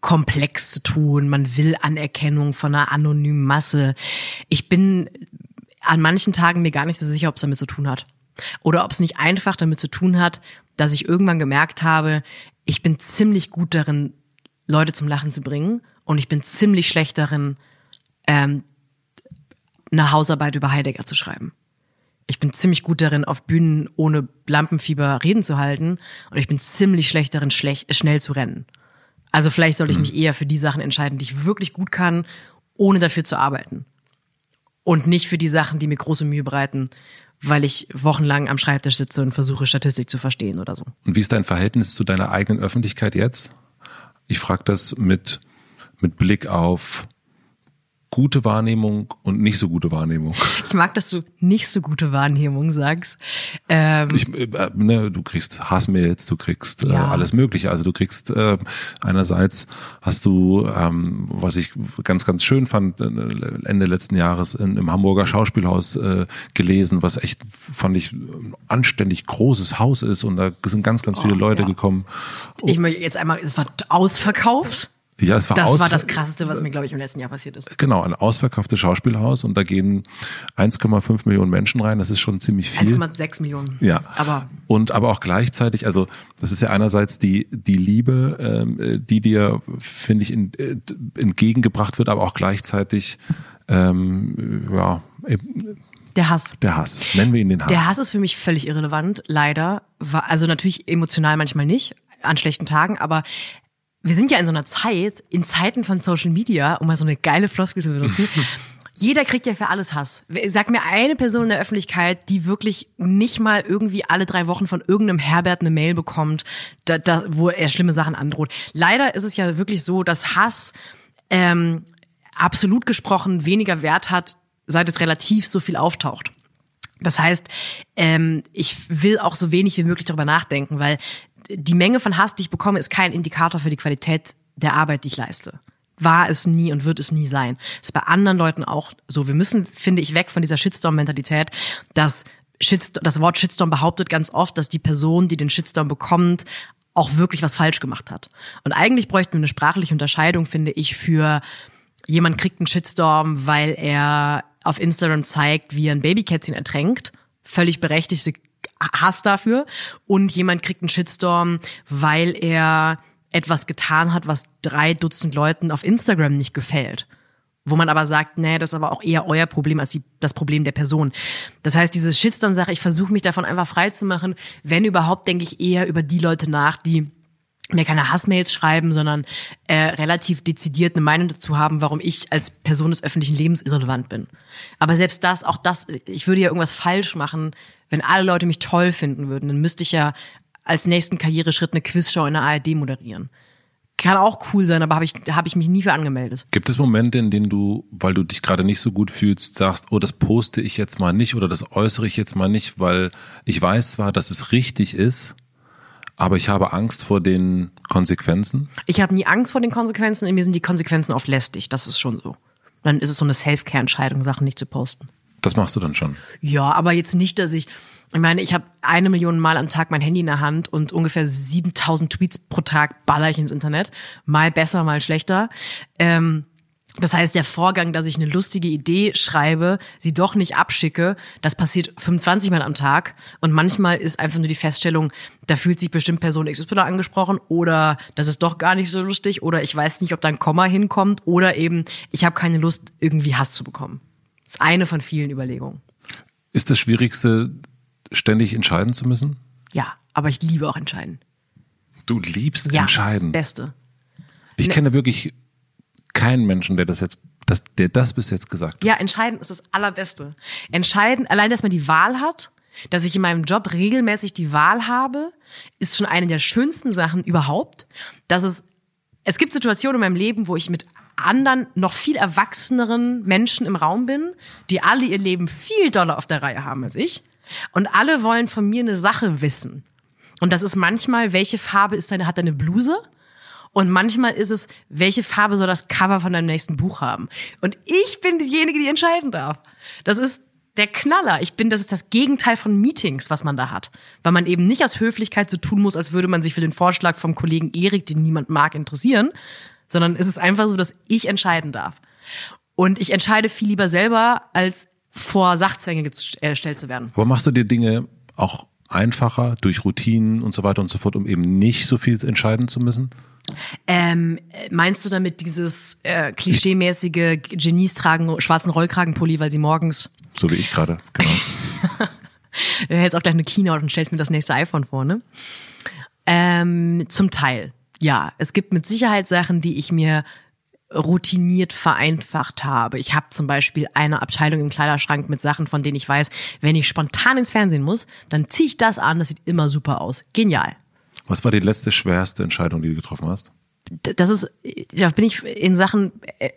Komplex zu tun. Man will Anerkennung von einer anonymen Masse. Ich bin an manchen Tagen mir gar nicht so sicher, ob es damit zu tun hat. Oder ob es nicht einfach damit zu tun hat, dass ich irgendwann gemerkt habe, ich bin ziemlich gut darin, Leute zum Lachen zu bringen und ich bin ziemlich schlecht darin, ähm, eine Hausarbeit über Heidegger zu schreiben. Ich bin ziemlich gut darin, auf Bühnen ohne Lampenfieber Reden zu halten und ich bin ziemlich schlecht darin, schlecht, schnell zu rennen. Also vielleicht sollte ich mich eher für die Sachen entscheiden, die ich wirklich gut kann, ohne dafür zu arbeiten. Und nicht für die Sachen, die mir große Mühe bereiten, weil ich wochenlang am Schreibtisch sitze und versuche, Statistik zu verstehen oder so. Und wie ist dein Verhältnis zu deiner eigenen Öffentlichkeit jetzt? Ich frage das mit, mit Blick auf gute Wahrnehmung und nicht so gute Wahrnehmung. Ich mag, dass du nicht so gute Wahrnehmung sagst. Ähm, ich, äh, ne, du kriegst Hassmails, du kriegst äh, Ja. alles Mögliche. Also du kriegst äh, einerseits hast du, ähm, was ich ganz ganz schön fand, äh, Ende letzten Jahres in, im Hamburger Schauspielhaus äh, gelesen, was echt fand ich ein anständig großes Haus ist und da sind ganz ganz viele Oh, Leute ja. gekommen. ich möchte jetzt einmal, es war ausverkauft. Ja, es war Das war das Krasseste, was mir, glaube ich, im letzten Jahr passiert ist. Genau, ein ausverkauftes Schauspielhaus und da gehen 1,5 Millionen Menschen rein. Das ist schon ziemlich viel. 1,6 Millionen. Ja. Aber Und aber auch gleichzeitig, also das ist ja einerseits die, die Liebe, ähm, äh, die dir, finde ich, in, äh, entgegengebracht wird, aber auch gleichzeitig ähm, ja, eben der Hass. der Hass. Nennen wir ihn den Hass. Der Hass ist für mich völlig irrelevant, leider. Also natürlich emotional manchmal nicht, an schlechten Tagen, aber wir sind ja in so einer Zeit, in Zeiten von Social Media, um mal so eine geile Floskel zu benutzen, (laughs) jeder kriegt ja für alles Hass. Sag mir eine Person in der Öffentlichkeit, die wirklich nicht mal irgendwie alle drei Wochen von irgendeinem Herbert eine Mail bekommt, da, da, wo er schlimme Sachen androht. Leider ist es ja wirklich so, dass Hass ähm, absolut gesprochen weniger Wert hat, seit es relativ so viel auftaucht. Das heißt, ähm, ich will auch so wenig wie möglich darüber nachdenken, weil die Menge von Hass, die ich bekomme, ist kein Indikator für die Qualität der Arbeit, die ich leiste. War es nie und wird es nie sein. Ist bei anderen Leuten auch so. Wir müssen, finde ich, weg von dieser Shitstorm-Mentalität, dass Shitstorm, das Wort Shitstorm behauptet ganz oft, dass die Person, die den Shitstorm bekommt, auch wirklich was falsch gemacht hat. Und eigentlich bräuchten wir eine sprachliche Unterscheidung, finde ich, für jemand kriegt einen Shitstorm, weil er auf Instagram zeigt, wie er ein Babykätzchen ertränkt. Völlig berechtigte Hass dafür. Und jemand kriegt einen Shitstorm, weil er etwas getan hat, was drei Dutzend Leuten auf Instagram nicht gefällt. Wo man aber sagt, nee, das ist aber auch eher euer Problem als die, das Problem der Person. Das heißt, diese Shitstorm-Sache, ich versuche mich davon einfach frei zu machen. Wenn überhaupt, denke ich eher über die Leute nach, die mir keine Hassmails schreiben, sondern äh, relativ dezidiert eine Meinung dazu haben, warum ich als Person des öffentlichen Lebens irrelevant bin. Aber selbst das, auch das, ich würde ja irgendwas falsch machen, wenn alle Leute mich toll finden würden, dann müsste ich ja als nächsten Karriereschritt eine Quizshow in der ARD moderieren. Kann auch cool sein, aber habe ich, hab ich mich nie für angemeldet. Gibt es Momente, in denen du, weil du dich gerade nicht so gut fühlst, sagst, oh, das poste ich jetzt mal nicht oder das äußere ich jetzt mal nicht, weil ich weiß zwar, dass es richtig ist, aber ich habe Angst vor den Konsequenzen? Ich habe nie Angst vor den Konsequenzen, in mir sind die Konsequenzen oft lästig, das ist schon so. Dann ist es so eine Self-Care-Entscheidung, Sachen nicht zu posten. Das machst du dann schon. Ja, aber jetzt nicht, dass ich, ich meine, ich habe eine Million Mal am Tag mein Handy in der Hand und ungefähr 7000 Tweets pro Tag baller ich ins Internet. Mal besser, mal schlechter. Ähm, das heißt, der Vorgang, dass ich eine lustige Idee schreibe, sie doch nicht abschicke, das passiert 25 Mal am Tag. Und manchmal ist einfach nur die Feststellung, da fühlt sich bestimmt Person XY angesprochen oder das ist doch gar nicht so lustig oder ich weiß nicht, ob da ein Komma hinkommt oder eben, ich habe keine Lust, irgendwie Hass zu bekommen. Das ist eine von vielen Überlegungen. Ist das Schwierigste, ständig entscheiden zu müssen? Ja, aber ich liebe auch entscheiden. Du liebst Ja, entscheiden. das Beste. Ich Ne- kenne wirklich keinen Menschen, der das jetzt, das, der das bis jetzt gesagt hat. Ja, entscheiden ist das Allerbeste. Entscheiden, allein, dass man die Wahl hat, dass ich in meinem Job regelmäßig die Wahl habe, ist schon eine der schönsten Sachen überhaupt. Dass es, es gibt Situationen in meinem Leben, wo ich mit anderen, noch viel erwachseneren Menschen im Raum bin, die alle ihr Leben viel doller auf der Reihe haben als ich. Und alle wollen von mir eine Sache wissen. Und das ist manchmal, welche Farbe ist deine, hat deine Bluse? Und manchmal ist es, welche Farbe soll das Cover von deinem nächsten Buch haben? Und ich bin diejenige, die entscheiden darf. Das ist der Knaller. Ich bin, das ist das Gegenteil von Meetings, was man da hat. Weil man eben nicht aus Höflichkeit so tun muss, als würde man sich für den Vorschlag vom Kollegen Erik, den niemand mag, interessieren, sondern es ist einfach so, dass ich entscheiden darf. Und ich entscheide viel lieber selber, als vor Sachzwänge gestellt zu werden. Aber machst du dir Dinge auch einfacher durch Routinen und so weiter und so fort, um eben nicht so viel entscheiden zu müssen? Ähm, meinst du damit dieses äh, klischeemäßige Genies tragen schwarzen Rollkragenpulli, weil sie morgens so wie ich gerade, genau. (laughs) du hältst auch gleich eine Keynote und stellst mir das nächste iPhone vor, ne? Ähm, zum Teil, ja. Es gibt mit Sicherheit Sachen, die ich mir routiniert vereinfacht habe. Ich habe zum Beispiel eine Abteilung im Kleiderschrank mit Sachen, von denen ich weiß, wenn ich spontan ins Fernsehen muss, dann ziehe ich das an, das sieht immer super aus. Genial. Was war die letzte schwerste Entscheidung, die du getroffen hast? Das ist, ja, bin ich in Sachen äh,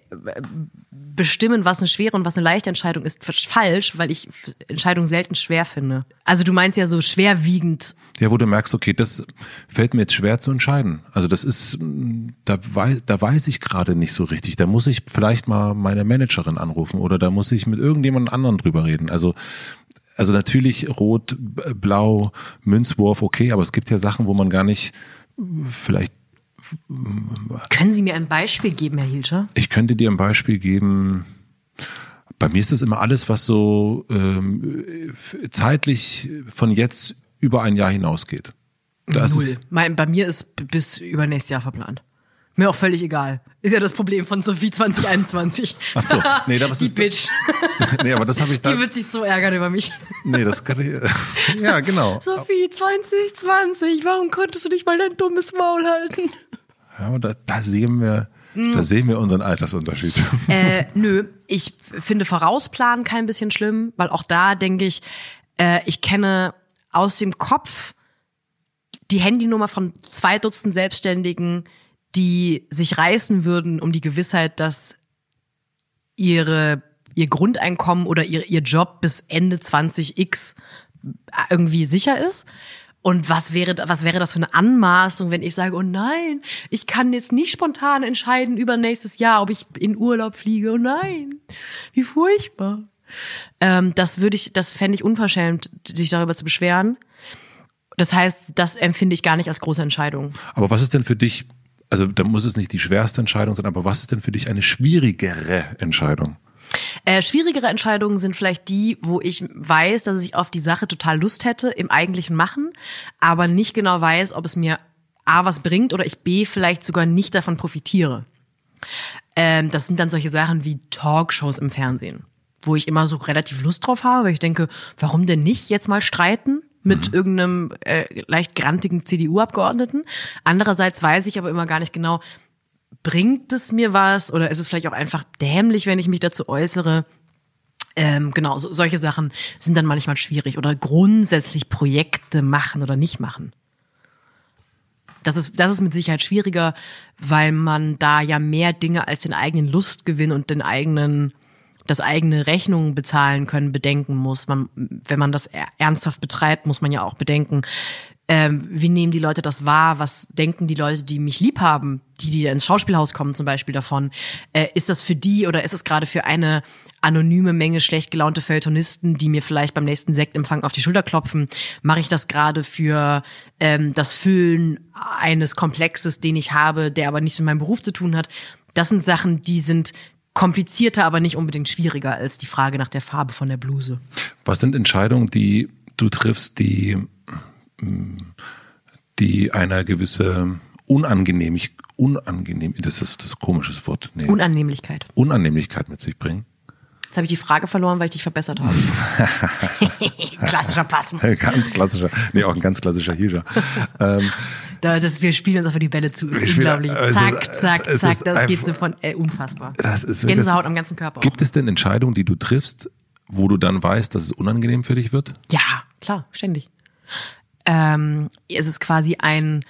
bestimmen, was eine schwere und was eine leichte Entscheidung ist, falsch, weil ich Entscheidungen selten schwer finde. Also du meinst ja so schwerwiegend. Ja, wo du merkst, okay, das fällt mir jetzt schwer zu entscheiden. Also das ist, da weiß, da weiß ich gerade nicht so richtig. Da muss ich vielleicht mal meine Managerin anrufen oder da muss ich mit irgendjemand anderen drüber reden. Also also natürlich rot, blau, Münzwurf, okay, aber es gibt ja Sachen, wo man gar nicht vielleicht können Sie mir ein Beispiel geben, Herr Hilscher? Ich könnte dir ein Beispiel geben. Bei mir ist das immer alles, was so ähm, zeitlich von jetzt über ein Jahr hinausgeht. Das Null. Mein, bei mir ist bis über nächstes Jahr verplant. Mir auch völlig egal. Ist ja das Problem von Sophie 2021. Ach so, nee, das (laughs) Die ist Bitch. (laughs) nee, aber das habe ich da, Die wird sich so ärgern über mich. Nee, das kann ich. (laughs) Ja, genau. Sophie 2020, warum konntest du nicht mal dein dummes Maul halten? Ja, da, da sehen wir, mhm. da sehen wir unseren Altersunterschied. Äh, nö, ich finde Vorausplanen kein bisschen schlimm, weil auch da denke ich, äh, ich kenne aus dem Kopf die Handynummer von zwei Dutzend Selbstständigen, die sich reißen würden um die Gewissheit, dass ihre ihr Grundeinkommen oder ihr, ihr Job bis Ende 20x irgendwie sicher ist. Und was wäre, was wäre das für eine Anmaßung, wenn ich sage, oh nein, ich kann jetzt nicht spontan entscheiden über nächstes Jahr, ob ich in Urlaub fliege. Oh nein, wie furchtbar. Ähm, das würde ich, das fände ich unverschämt, sich darüber zu beschweren. Das heißt, das empfinde ich gar nicht als große Entscheidung. Aber was ist denn für dich, also da muss es nicht die schwerste Entscheidung sein, aber was ist denn für dich eine schwierigere Entscheidung? Äh, schwierigere Entscheidungen sind vielleicht die, wo ich weiß, dass ich auf die Sache total Lust hätte im eigentlichen Machen, aber nicht genau weiß, ob es mir A was bringt oder ich B vielleicht sogar nicht davon profitiere. Ähm, das sind dann solche Sachen wie Talkshows im Fernsehen, wo ich immer so relativ Lust drauf habe, weil ich denke, warum denn nicht jetzt mal streiten? Mit mhm. irgendeinem äh, leicht grantigen CDU-Abgeordneten. Andererseits weiß ich aber immer gar nicht genau, bringt es mir was oder ist es vielleicht auch einfach dämlich, wenn ich mich dazu äußere? Ähm, genau, so, solche Sachen sind dann manchmal schwierig oder grundsätzlich Projekte machen oder nicht machen. Das ist, das ist mit Sicherheit schwieriger, weil man da ja mehr Dinge als den eigenen Lustgewinn und den eigenen, das eigene Rechnungen bezahlen können bedenken muss. Man, wenn man das ernsthaft betreibt, muss man ja auch bedenken, ähm, wie nehmen die Leute das wahr? Was denken die Leute, die mich lieb haben, die, die ins Schauspielhaus kommen zum Beispiel davon? Äh, ist das für die oder ist es gerade für eine anonyme Menge schlecht gelaunte Feuilletonisten, die mir vielleicht beim nächsten Sektempfang auf die Schulter klopfen? Mache ich das gerade für ähm, das Füllen eines Komplexes, den ich habe, der aber nichts mit meinem Beruf zu tun hat? Das sind Sachen, die sind komplizierter, aber nicht unbedingt schwieriger als die Frage nach der Farbe von der Bluse. Was sind Entscheidungen, die du triffst, die die eine gewisse Unangenehmigkeit, unangenehm, das ist das komisches Wort. Nee. Unannehmlichkeit. Unannehmlichkeit mit sich bringen. Jetzt habe ich die Frage verloren, weil ich dich verbessert habe. (laughs) klassischer Pass. Ganz klassischer, nee, auch ein ganz klassischer Hirscher. ähm, da, das, wir spielen uns einfach die Bälle zu, ist unglaublich. Zack, zack, zack, das geht so von, äh, unfassbar. Das ist Gänsehaut am ganzen Körper. Gibt auch. es denn Entscheidungen, die du triffst, wo du dann weißt, dass es unangenehm für dich wird? Ja, klar, ständig ähm, es ist quasi ein,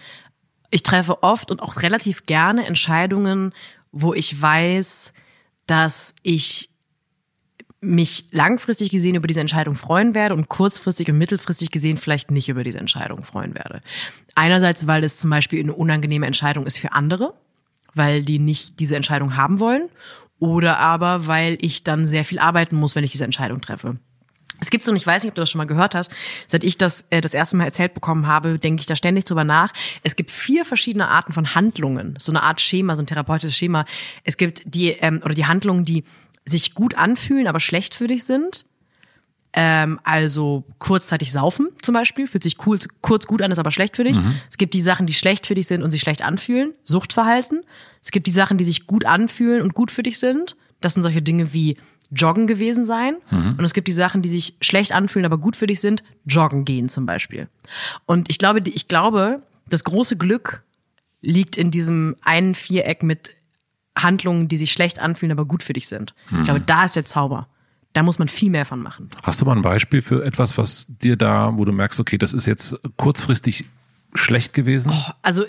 ich treffe oft und auch relativ gerne Entscheidungen, wo ich weiß, dass ich mich langfristig gesehen über diese Entscheidung freuen werde und kurzfristig und mittelfristig gesehen vielleicht nicht über diese Entscheidung freuen werde. Einerseits, weil es zum Beispiel eine unangenehme Entscheidung ist für andere, weil die nicht diese Entscheidung haben wollen, oder aber weil ich dann sehr viel arbeiten muss, wenn ich diese Entscheidung treffe. Es gibt so, und ich weiß nicht, ob du das schon mal gehört hast, seit ich das äh, das erste Mal erzählt bekommen habe, denke ich da ständig drüber nach. Es gibt vier verschiedene Arten von Handlungen, so eine Art Schema, so ein therapeutisches Schema. Es gibt die ähm, oder die Handlungen, die sich gut anfühlen, aber schlecht für dich sind. Ähm, also kurzzeitig saufen zum Beispiel, fühlt sich cool, kurz gut an, ist aber schlecht für dich. Mhm. Es gibt die Sachen, die schlecht für dich sind und sich schlecht anfühlen, Suchtverhalten. Es gibt die Sachen, die sich gut anfühlen und gut für dich sind. Das sind solche Dinge wie Joggen gewesen sein. Mhm. Und es gibt die Sachen, die sich schlecht anfühlen, aber gut für dich sind. Joggen gehen zum Beispiel. Und ich glaube, ich glaube, das große Glück liegt in diesem einen Viereck mit Handlungen, die sich schlecht anfühlen, aber gut für dich sind. Mhm. Ich glaube, da ist der Zauber. Da muss man viel mehr von machen. Hast du mal ein Beispiel für etwas, was dir da, wo du merkst, okay, das ist jetzt kurzfristig schlecht gewesen? Oh, also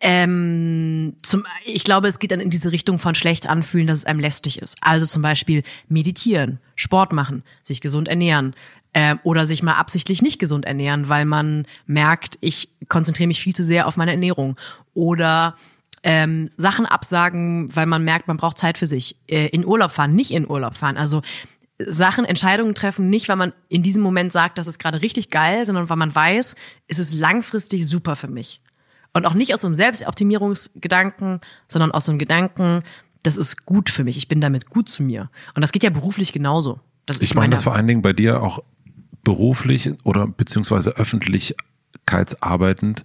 ähm, zum, ich glaube, es geht dann in diese Richtung von schlecht anfühlen, dass es einem lästig ist. Also zum Beispiel meditieren, Sport machen, sich gesund ernähren äh, oder sich mal absichtlich nicht gesund ernähren, weil man merkt, ich konzentriere mich viel zu sehr auf meine Ernährung oder ähm, Sachen absagen, weil man merkt, man braucht Zeit für sich. Äh, in Urlaub fahren, nicht in Urlaub fahren. Also Sachen, Entscheidungen treffen, nicht weil man in diesem Moment sagt, das ist gerade richtig geil, sondern weil man weiß, es ist langfristig super für mich. Und auch nicht aus einem Selbstoptimierungsgedanken, sondern aus einem Gedanken, das ist gut für mich, ich bin damit gut zu mir. Und das geht ja beruflich genauso. Das ich meine das vor allen Dingen bei dir auch beruflich oder beziehungsweise öffentlichkeitsarbeitend,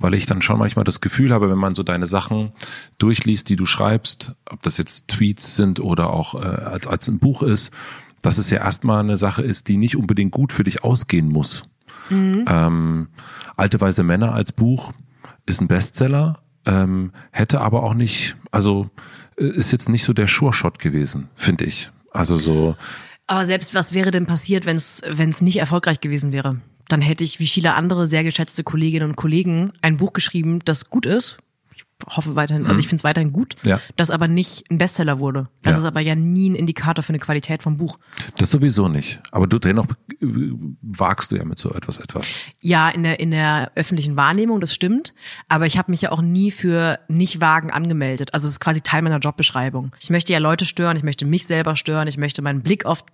weil ich dann schon manchmal das Gefühl habe, wenn man so deine Sachen durchliest, die du schreibst, ob das jetzt Tweets sind oder auch äh, als, als ein Buch ist, dass es ja erstmal eine Sache ist, die nicht unbedingt gut für dich ausgehen muss. Mhm. Ähm, Alte weise Männer als Buch ist ein Bestseller, ähm, hätte aber auch nicht, also äh, ist jetzt nicht so der Sure-Shot gewesen, finde ich. Also so. Aber selbst was wäre denn passiert, wenn es wenn es nicht erfolgreich gewesen wäre? Dann hätte ich wie viele andere sehr geschätzte Kolleginnen und Kollegen ein Buch geschrieben, das gut ist, hoffe weiterhin, also ich mhm. finde es weiterhin gut, ja. das aber nicht ein Bestseller wurde. Das ja. ist aber ja nie ein Indikator für eine Qualität vom Buch. Das sowieso nicht. Aber du dennoch wagst du ja mit so etwas etwas. Ja, in der in der öffentlichen Wahrnehmung, das stimmt. Aber ich habe mich ja auch nie für nicht wagen angemeldet. Also es ist quasi Teil meiner Jobbeschreibung. Ich möchte ja Leute stören, ich möchte mich selber stören, ich möchte meinen Blick auf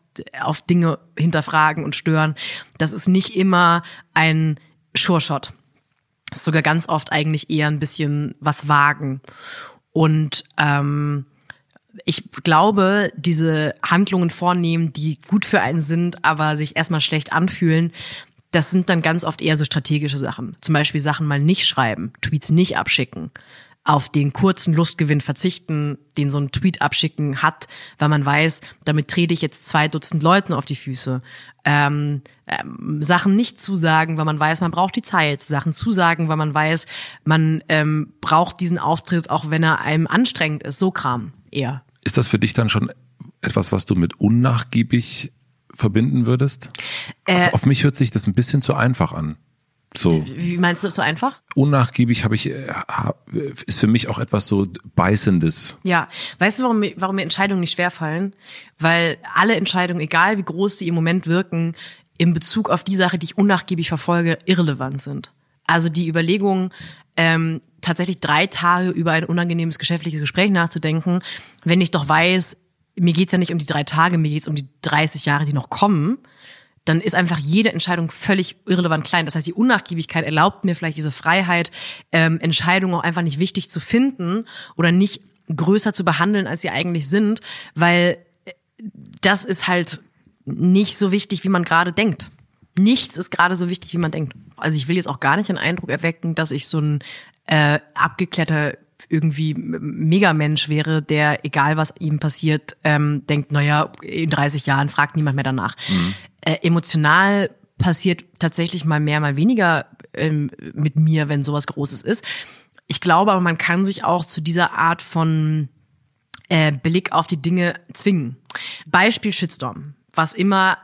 auf Dinge hinterfragen und stören. Das ist nicht immer ein Sure-Shot ist sogar ganz oft eigentlich eher ein bisschen was wagen. Und ähm, ich glaube, diese Handlungen vornehmen, die gut für einen sind, aber sich erstmal schlecht anfühlen, das sind dann ganz oft eher so strategische Sachen. Zum Beispiel Sachen mal nicht schreiben, Tweets nicht abschicken, auf den kurzen Lustgewinn verzichten, den so ein Tweet abschicken hat, weil man weiß, damit trete ich jetzt zwei Dutzend Leuten auf die Füße. Ähm, ähm, Sachen nicht zusagen, weil man weiß, man braucht die Zeit. Sachen zusagen, weil man weiß, man ähm, braucht diesen Auftritt, auch wenn er einem anstrengend ist. So Kram eher. Ist das für dich dann schon etwas, was du mit unnachgiebig verbinden würdest? Äh, auf, auf mich hört sich das ein bisschen zu einfach an. So. Wie meinst du so einfach? Unnachgiebig habe ich, äh, ist für mich auch etwas so beißendes. Ja, weißt du, warum, warum mir Entscheidungen nicht schwerfallen? Weil alle Entscheidungen, egal wie groß sie im Moment wirken, in Bezug auf die Sache, die ich unnachgiebig verfolge, irrelevant sind. Also die Überlegung, ähm, tatsächlich drei Tage über ein unangenehmes geschäftliches Gespräch nachzudenken, wenn ich doch weiß, mir geht's ja nicht um die drei Tage, mir geht's um die 30 Jahre, die noch kommen, dann ist einfach jede Entscheidung völlig irrelevant klein. Das heißt, die Unnachgiebigkeit erlaubt mir vielleicht diese Freiheit, ähm, Entscheidungen auch einfach nicht wichtig zu finden oder nicht größer zu behandeln, als sie eigentlich sind, weil äh, das ist halt nicht so wichtig, wie man gerade denkt. Nichts ist gerade so wichtig, wie man denkt. Also ich will jetzt auch gar nicht den Eindruck erwecken, dass ich so ein äh, abgeklärter irgendwie Megamensch wäre, der, egal was ihm passiert, ähm, denkt, naja, in 30 Jahren fragt niemand mehr danach. Mhm. Äh, emotional passiert tatsächlich mal mehr, mal weniger ähm, mit mir, wenn sowas Großes ist. Ich glaube aber, man kann sich auch zu dieser Art von äh, Blick auf die Dinge zwingen. Beispiel Shitstorm, was immer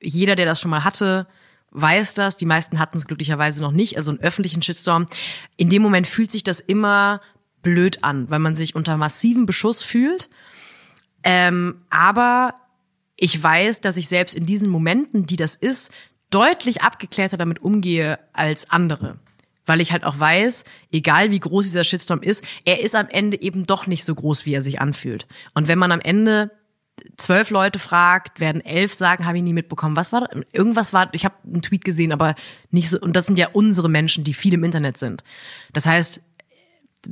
jeder, der das schon mal hatte, weiß das. Die meisten hatten es glücklicherweise noch nicht, also einen öffentlichen Shitstorm. In dem Moment fühlt sich das immer blöd an, weil man sich unter massivem Beschuss fühlt. Ähm, aber ich weiß, dass ich selbst in diesen Momenten, die das ist, deutlich abgeklärter damit umgehe als andere. Weil ich halt auch weiß, egal wie groß dieser Shitstorm ist, er ist am Ende eben doch nicht so groß, wie er sich anfühlt. Und wenn man am Ende zwölf Leute fragt, werden elf sagen, habe ich nie mitbekommen. Was war da? Irgendwas war, ich habe einen Tweet gesehen, aber nicht so, und das sind ja unsere Menschen, die viel im Internet sind. Das heißt,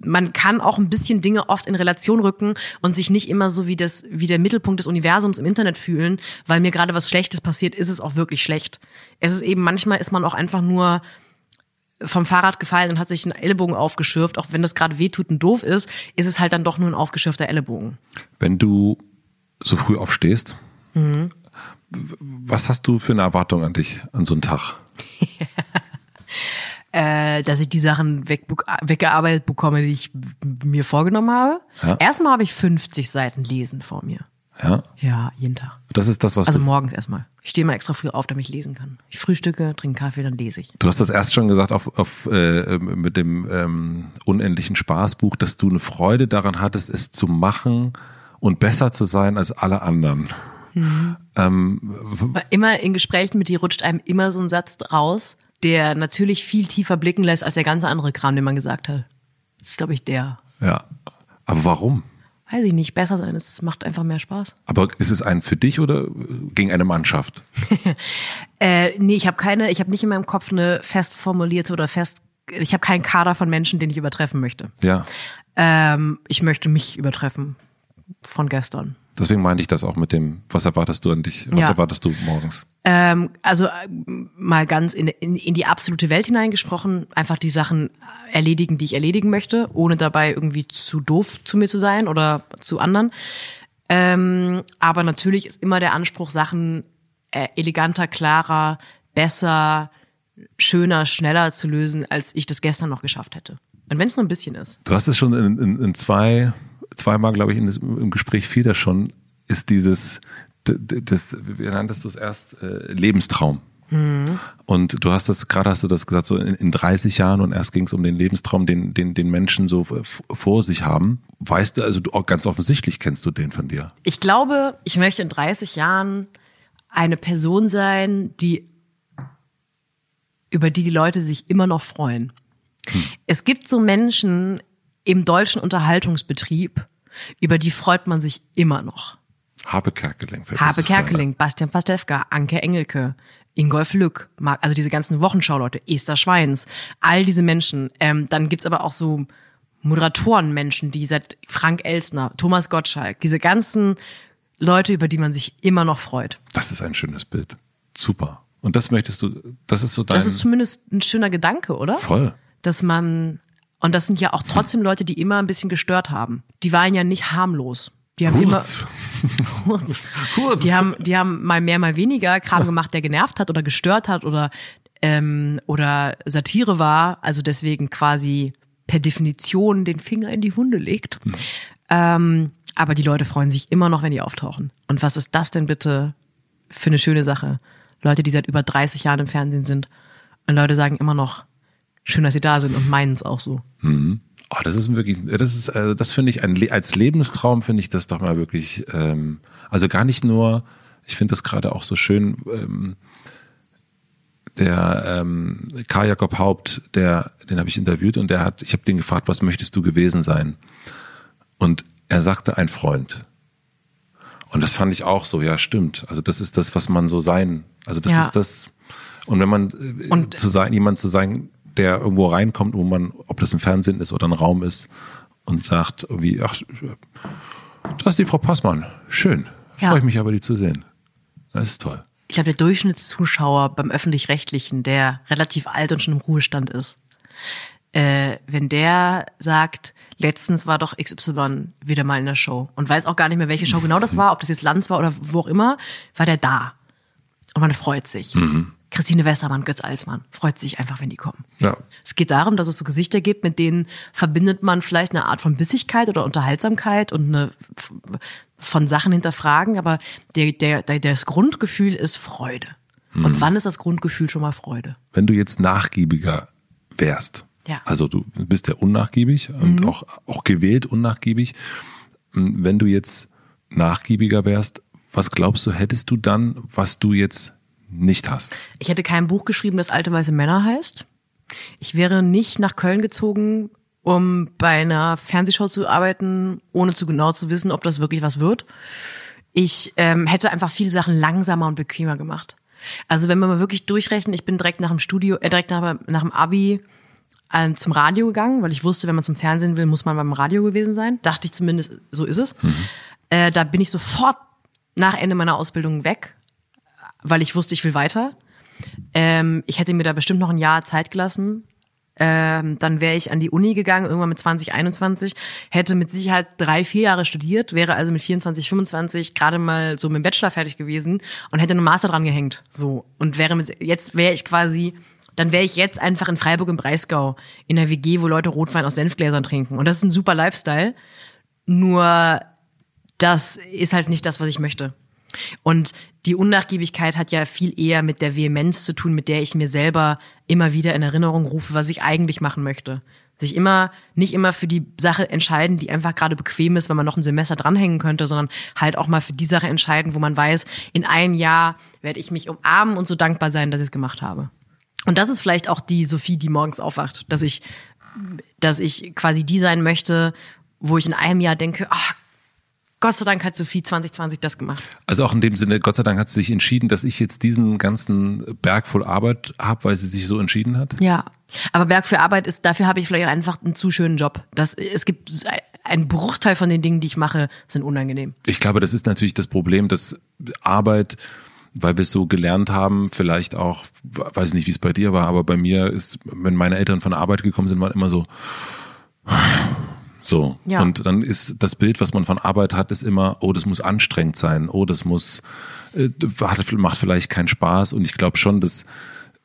man kann auch ein bisschen Dinge oft in Relation rücken und sich nicht immer so wie das wie der Mittelpunkt des Universums im Internet fühlen, weil mir gerade was Schlechtes passiert, ist es auch wirklich schlecht. Es ist eben manchmal ist man auch einfach nur vom Fahrrad gefallen und hat sich einen Ellenbogen aufgeschürft, auch wenn das gerade wehtut und doof ist, ist es halt dann doch nur ein aufgeschürfter Ellenbogen. Wenn du so früh aufstehst, mhm. was hast du für eine Erwartung an dich an so einen Tag? (laughs) äh, dass ich die Sachen weg, weggearbeitet bekomme, die ich mir vorgenommen habe. Ja. Erstmal habe ich 50 Seiten Lesen vor mir. Ja? Ja, jeden Tag. Das ist das, was Also morgens erstmal. Ich stehe mal extra früh auf, damit ich lesen kann. Ich frühstücke, trinke Kaffee, dann lese ich. Du hast das erst schon gesagt auf, auf äh, mit dem ähm, unendlichen Spaßbuch, dass du eine Freude daran hattest, es zu machen und besser zu sein als alle anderen. Mhm. Ähm, immer in Gesprächen mit dir rutscht einem immer so ein Satz raus, der natürlich viel tiefer blicken lässt als der ganze andere Kram, den man gesagt hat. Das ist, glaube ich, der. Ja. Aber warum? Weiß ich nicht, besser sein, es macht einfach mehr Spaß. Aber ist es ein für dich oder gegen eine Mannschaft? (laughs) äh, nee, ich habe keine, ich habe nicht in meinem Kopf eine fest formulierte oder fest, ich habe keinen Kader von Menschen, den ich übertreffen möchte. Ja. Ähm, ich möchte mich übertreffen von gestern. Deswegen meinte ich das auch mit dem, was erwartest du an dich, was ja. erwartest du morgens? Ähm, also äh, mal ganz in, in, in die absolute Welt hineingesprochen, einfach die Sachen erledigen, die ich erledigen möchte, ohne dabei irgendwie zu doof zu mir zu sein oder zu anderen. Ähm, aber natürlich ist immer der Anspruch, Sachen äh, eleganter, klarer, besser, schöner, schneller zu lösen, als ich das gestern noch geschafft hätte. Und wenn es nur ein bisschen ist. Du hast es schon in, in, in zwei zweimal, glaube ich, in das, im Gespräch fiel das schon, ist dieses, das, wie nanntest du es erst, äh, Lebenstraum. Mhm. Und du hast das, gerade hast du das gesagt, so in, in 30 Jahren und erst ging es um den Lebenstraum, den, den, den Menschen so vor sich haben. Weißt du, also du, ganz offensichtlich kennst du den von dir. Ich glaube, ich möchte in 30 Jahren eine Person sein, die über die die Leute sich immer noch freuen. Hm. Es gibt so Menschen im deutschen Unterhaltungsbetrieb, über die freut man sich immer noch. Habe Kerkeling. Habe Kerkeling, Bastian Pastewka, Anke Engelke, Ingolf Lück, also diese ganzen Wochenschauleute, Esther Schweins, all diese Menschen. Ähm, dann gibt's aber auch so Moderatorenmenschen, die seit Frank Elsner, Thomas Gottschalk, diese ganzen Leute, über die man sich immer noch freut. Das ist ein schönes Bild. Super. Und das möchtest du, das ist so dein... Das ist zumindest ein schöner Gedanke, oder? Voll. Dass man und das sind ja auch trotzdem Leute, die immer ein bisschen gestört haben. Die waren ja nicht harmlos. Die haben Kurz. immer (laughs) kurz. kurz. Die haben, die haben mal mehr, mal weniger Kram gemacht, der genervt hat oder gestört hat oder ähm, oder Satire war, also deswegen quasi per Definition den Finger in die Wunde legt. Mhm. Ähm, aber die Leute freuen sich immer noch, wenn die auftauchen. Und was ist das denn bitte für eine schöne Sache? Leute, die seit über 30 Jahren im Fernsehen sind. Und Leute sagen immer noch, schön, dass sie da sind und meinen es auch so. Mhm. Oh, das ist wirklich, das ist, äh, das finde ich ein, als Lebenstraum finde ich das doch mal wirklich, ähm, also gar nicht nur, ich finde das gerade auch so schön, ähm, der ähm, Karl Jakob Haupt, der, den habe ich interviewt und der hat, ich habe den gefragt, was möchtest du gewesen sein? Und er sagte ein Freund. Und das fand ich auch so, ja, stimmt. Also das ist das, was man so sein, also das ja. ist das. Und wenn man äh, und, zu sein, jemand zu sein, der irgendwo reinkommt, wo man, ob das ein Fernsehen ist oder ein Raum ist, und sagt irgendwie, ach, das ist die Frau Passmann. Schön. Ja. Freue ich mich aber, die zu sehen. Das ist toll. Ich glaube, der Durchschnittszuschauer beim Öffentlich-Rechtlichen, der relativ alt und schon im Ruhestand ist, äh, wenn der sagt, letztens war doch XY wieder mal in der Show und weiß auch gar nicht mehr, welche Show genau das war, ob das jetzt Lanz war oder wo auch immer, war der da. Und man freut sich. Mhm. Christine Westermann, Götz Alsmann. Freut sich einfach, wenn die kommen. Ja. Es geht darum, dass es so Gesichter gibt, mit denen verbindet man vielleicht eine Art von Bissigkeit oder Unterhaltsamkeit und eine von Sachen hinterfragen, aber der, der, der, das Grundgefühl ist Freude. Hm. Und wann ist das Grundgefühl schon mal Freude? Wenn du jetzt nachgiebiger wärst, ja. also du bist ja unnachgiebig und mhm. auch, auch gewählt unnachgiebig. Wenn du jetzt nachgiebiger wärst, was glaubst du, hättest du dann, was du jetzt nicht hast. Ich hätte kein Buch geschrieben, das alte weiße Männer heißt. Ich wäre nicht nach Köln gezogen, um bei einer Fernsehshow zu arbeiten, ohne zu genau zu wissen, ob das wirklich was wird. ich ähm, hätte einfach viele Sachen langsamer und bequemer gemacht. Also wenn man mal wirklich durchrechnet, ich bin direkt nach dem Studio, äh, direkt nach, nach dem Abi äh, zum Radio gegangen, weil ich wusste, wenn man zum Fernsehen will, muss man beim Radio gewesen sein. Dachte ich zumindest, so ist es. Mhm. Äh, da bin ich sofort nach Ende meiner Ausbildung weg, weil ich wusste, ich will weiter. Ähm, ich hätte mir da bestimmt noch ein Jahr Zeit gelassen, ähm, dann wäre ich an die Uni gegangen, irgendwann mit 20, 21, hätte mit Sicherheit drei, vier Jahre studiert, wäre also mit 24, 25 gerade mal so mit dem Bachelor fertig gewesen und hätte einen Master dran gehängt. So. Und wäre mit, jetzt wäre ich quasi, dann wäre ich jetzt einfach in Freiburg im Breisgau in der WG, wo Leute Rotwein aus Senfgläsern trinken. Und das ist ein super Lifestyle. Nur das ist halt nicht das, was ich möchte. Und die Unnachgiebigkeit hat ja viel eher mit der Vehemenz zu tun, mit der ich mir selber immer wieder in Erinnerung rufe, was ich eigentlich machen möchte. Sich immer, nicht immer für die Sache entscheiden, die einfach gerade bequem ist, wenn man noch ein Semester dranhängen könnte, sondern halt auch mal für die Sache entscheiden, wo man weiß, in einem Jahr werde ich mich umarmen und so dankbar sein, dass ich es gemacht habe. Und das ist vielleicht auch die Sophie, die morgens aufwacht, dass ich, dass ich quasi die sein möchte, wo ich in einem Jahr denke, ach Gott sei Dank hat Sophie 2020 das gemacht. Also auch in dem Sinne, Gott sei Dank hat sie sich entschieden, dass ich jetzt diesen ganzen Berg voll Arbeit habe, weil sie sich so entschieden hat? Ja. Aber Berg für Arbeit ist, dafür habe ich vielleicht einfach einen zu schönen Job. Das, es gibt ein Bruchteil von den Dingen, die ich mache, sind unangenehm. Ich glaube, das ist natürlich das Problem, dass Arbeit weil wir es so gelernt haben, vielleicht auch, weiß nicht, wie es bei dir war, aber bei mir ist, wenn meine Eltern von Arbeit gekommen sind, waren immer so, so. Ja. Und dann ist das Bild, was man von Arbeit hat, ist immer, oh, das muss anstrengend sein, oh, das muss, äh, macht vielleicht keinen Spaß. Und ich glaube schon, dass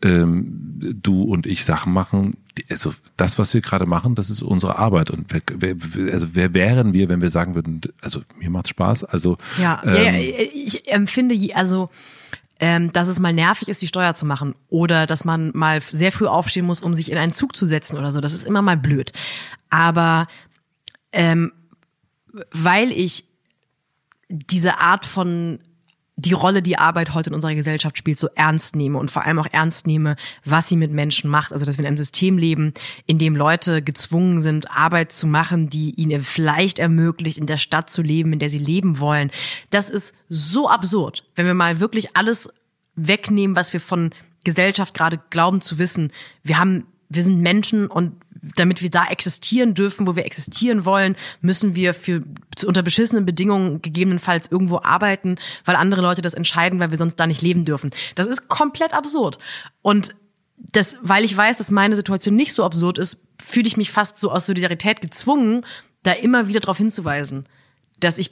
ähm, du und ich Sachen machen, die, also das, was wir gerade machen, das ist unsere Arbeit. Und wer, wer, also wer wären wir, wenn wir sagen würden, also mir macht's Spaß? Also ja, ähm, ja, ja ich empfinde, also ähm, dass es mal nervig ist, die Steuer zu machen oder dass man mal sehr früh aufstehen muss, um sich in einen Zug zu setzen oder so. Das ist immer mal blöd. Aber ähm, weil ich diese Art von die Rolle, die Arbeit heute in unserer Gesellschaft spielt, so ernst nehme und vor allem auch ernst nehme, was sie mit Menschen macht. Also, dass wir in einem System leben, in dem Leute gezwungen sind, Arbeit zu machen, die ihnen vielleicht ermöglicht, in der Stadt zu leben, in der sie leben wollen. Das ist so absurd, wenn wir mal wirklich alles wegnehmen, was wir von Gesellschaft gerade glauben zu wissen. Wir haben, wir sind Menschen und damit wir da existieren dürfen, wo wir existieren wollen, müssen wir für unter beschissenen Bedingungen gegebenenfalls irgendwo arbeiten, weil andere Leute das entscheiden, weil wir sonst da nicht leben dürfen. Das ist komplett absurd. Und das, weil ich weiß, dass meine Situation nicht so absurd ist, fühle ich mich fast so aus Solidarität gezwungen, da immer wieder darauf hinzuweisen, dass ich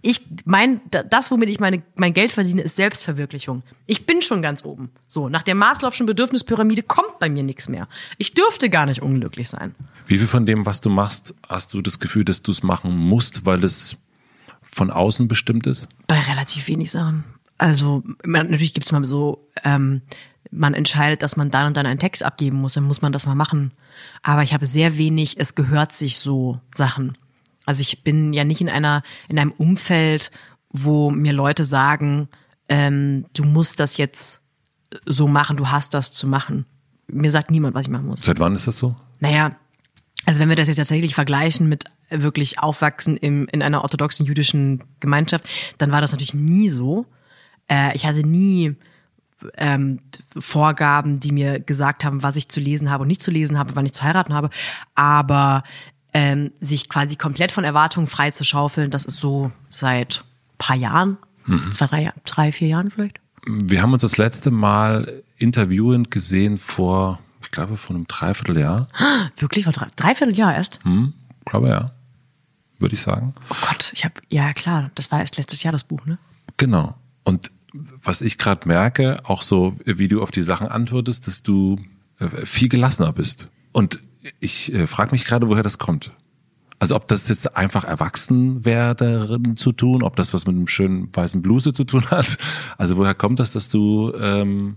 ich mein das womit ich meine mein Geld verdiene ist Selbstverwirklichung. Ich bin schon ganz oben. So, nach der Maslow'schen Bedürfnispyramide kommt bei mir nichts mehr. Ich dürfte gar nicht unglücklich sein. Wie viel von dem, was du machst, hast du das Gefühl, dass du es machen musst, weil es von außen bestimmt ist? Bei relativ wenig Sachen. Also man, natürlich gibt's mal so ähm, man entscheidet, dass man dann und dann einen Text abgeben muss, dann muss man das mal machen. Aber ich habe sehr wenig, es gehört sich so Sachen. Also ich bin ja nicht in einer, in einem Umfeld, wo mir Leute sagen, ähm, du musst das jetzt so machen, du hast das zu machen. Mir sagt niemand, was ich machen muss. Seit wann ist das so? Naja, also wenn wir das jetzt tatsächlich vergleichen mit wirklich Aufwachsen im, in einer orthodoxen jüdischen Gemeinschaft, dann war das natürlich nie so. Äh, ich hatte nie ähm, Vorgaben, die mir gesagt haben, was ich zu lesen habe und nicht zu lesen habe, wann ich zu heiraten habe. Aber ähm, sich quasi komplett von Erwartungen frei zu schaufeln, das ist so seit paar Jahren, mhm. zwei, drei, drei, vier Jahren vielleicht. Wir haben uns das letzte Mal interviewend gesehen vor, ich glaube, vor einem Dreivierteljahr. (gasps) Wirklich vor drei, Dreivierteljahr erst? Hm, glaube ja, würde ich sagen. Oh Gott, ich habe ja klar, das war erst letztes Jahr das Buch, ne? Genau. Und was ich gerade merke, auch so, wie du auf die Sachen antwortest, dass du äh, viel gelassener bist. Und ich äh, frage mich gerade, woher das kommt. Also ob das jetzt einfach Erwachsenwerden zu tun, ob das was mit einem schönen weißen Bluse zu tun hat. Also woher kommt das, dass du, ähm,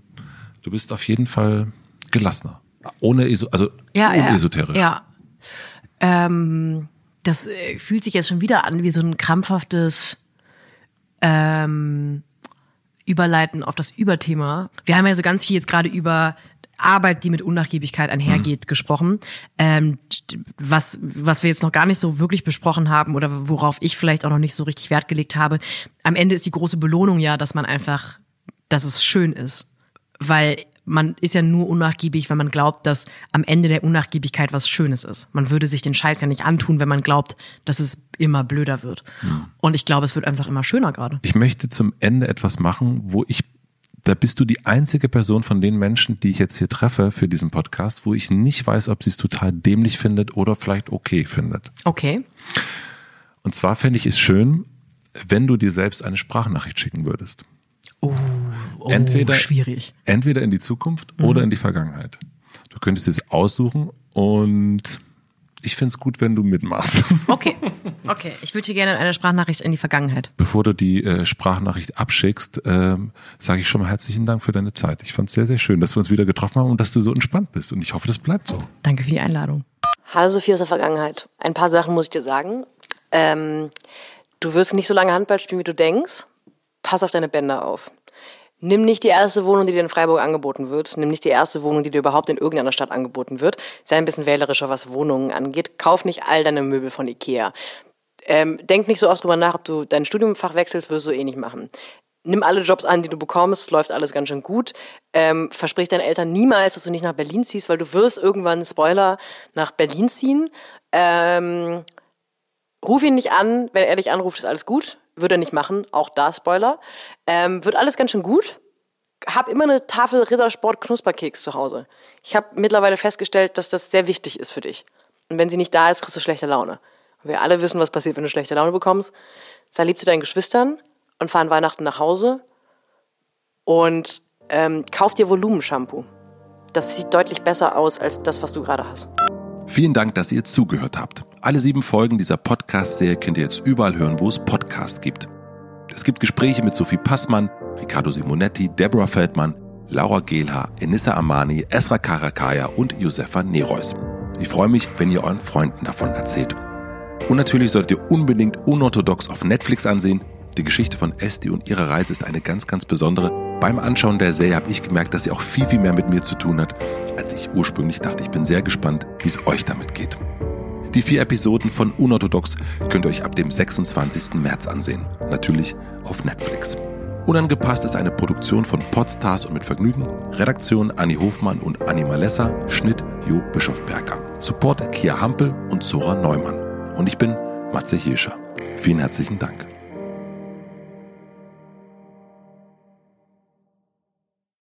du bist auf jeden Fall gelassener. Ohne, Eso also ja. Ja. ja. Ähm, das äh, fühlt sich jetzt schon wieder an wie so ein krampfhaftes ähm, Überleiten auf das Überthema. Wir haben ja so ganz viel jetzt gerade über Arbeit, die mit Unnachgiebigkeit einhergeht, mhm. gesprochen. Ähm, was, was wir jetzt noch gar nicht so wirklich besprochen haben oder worauf ich vielleicht auch noch nicht so richtig Wert gelegt habe. Am Ende ist die große Belohnung ja, dass man einfach, dass es schön ist. Weil man ist ja nur unnachgiebig, wenn man glaubt, dass am Ende der Unnachgiebigkeit was Schönes ist. Man würde sich den Scheiß ja nicht antun, wenn man glaubt, dass es immer blöder wird. Mhm. Und ich glaube, es wird einfach immer schöner gerade. Ich möchte zum Ende etwas machen, wo ich da bist du die einzige Person von den Menschen, die ich jetzt hier treffe für diesen Podcast, wo ich nicht weiß, ob sie es total dämlich findet oder vielleicht okay findet. Okay. Und zwar fände ich es schön, wenn du dir selbst eine Sprachnachricht schicken würdest. Oh, oh entweder, schwierig. Entweder in die Zukunft mhm. oder in die Vergangenheit. Du könntest es aussuchen und ich finde es gut, wenn du mitmachst. (laughs) Okay, okay. Ich würde dir gerne eine Sprachnachricht in die Vergangenheit. Bevor du die äh, Sprachnachricht abschickst, ähm, sage ich schon mal herzlichen Dank für deine Zeit. Ich fand es sehr, sehr schön, dass wir uns wieder getroffen haben und dass du so entspannt bist. Und ich hoffe, das bleibt so. Danke für die Einladung. Hallo Sophie aus der Vergangenheit. Ein paar Sachen muss ich dir sagen. Ähm, du wirst nicht so lange Handball spielen, wie du denkst. Pass auf deine Bänder auf. Nimm nicht die erste Wohnung, die dir in Freiburg angeboten wird. Nimm nicht die erste Wohnung, die dir überhaupt in irgendeiner Stadt angeboten wird. Sei ein bisschen wählerischer, was Wohnungen angeht. Kauf nicht all deine Möbel von Ikea. Ähm, denk nicht so oft drüber nach, ob du dein Studiumfach wechselst, wirst du eh nicht machen. Nimm alle Jobs an, die du bekommst, läuft alles ganz schön gut. Ähm, versprich deinen Eltern niemals, dass du nicht nach Berlin ziehst, weil du wirst irgendwann, Spoiler, nach Berlin ziehen. Ähm, ruf ihn nicht an, wenn er dich anruft, ist alles gut würde er nicht machen, auch da Spoiler. Ähm, wird alles ganz schön gut. Hab immer eine Tafel Rittersport Knusperkeks zu Hause. Ich habe mittlerweile festgestellt, dass das sehr wichtig ist für dich. Und wenn sie nicht da ist, kriegst du schlechte Laune. Und wir alle wissen, was passiert, wenn du schlechte Laune bekommst. Sei lieb zu deinen Geschwistern und fahr an Weihnachten nach Hause und ähm, kauf dir Volumenshampoo. Das sieht deutlich besser aus als das, was du gerade hast. Vielen Dank, dass ihr zugehört habt. Alle sieben Folgen dieser Podcast-Serie könnt ihr jetzt überall hören, wo es Podcasts gibt. Es gibt Gespräche mit Sophie Passmann, Riccardo Simonetti, Deborah Feldmann, Laura Gehlhaar, Enissa Amani, Esra Karakaya und Josefa Nereus. Ich freue mich, wenn ihr euren Freunden davon erzählt. Und natürlich solltet ihr unbedingt Unorthodox auf Netflix ansehen. Die Geschichte von Esti und ihrer Reise ist eine ganz, ganz besondere. Beim Anschauen der Serie habe ich gemerkt, dass sie auch viel, viel mehr mit mir zu tun hat, als ich ursprünglich dachte. Ich bin sehr gespannt, wie es euch damit geht. Die vier Episoden von Unorthodox könnt ihr euch ab dem 26. März ansehen. Natürlich auf Netflix. Unangepasst ist eine Produktion von Podstars und mit Vergnügen. Redaktion Anni Hofmann und Anni Malessa. Schnitt Jo Bischofberger. Support Kia Hampel und Zora Neumann. Und ich bin Matze Hirscher. Vielen herzlichen Dank.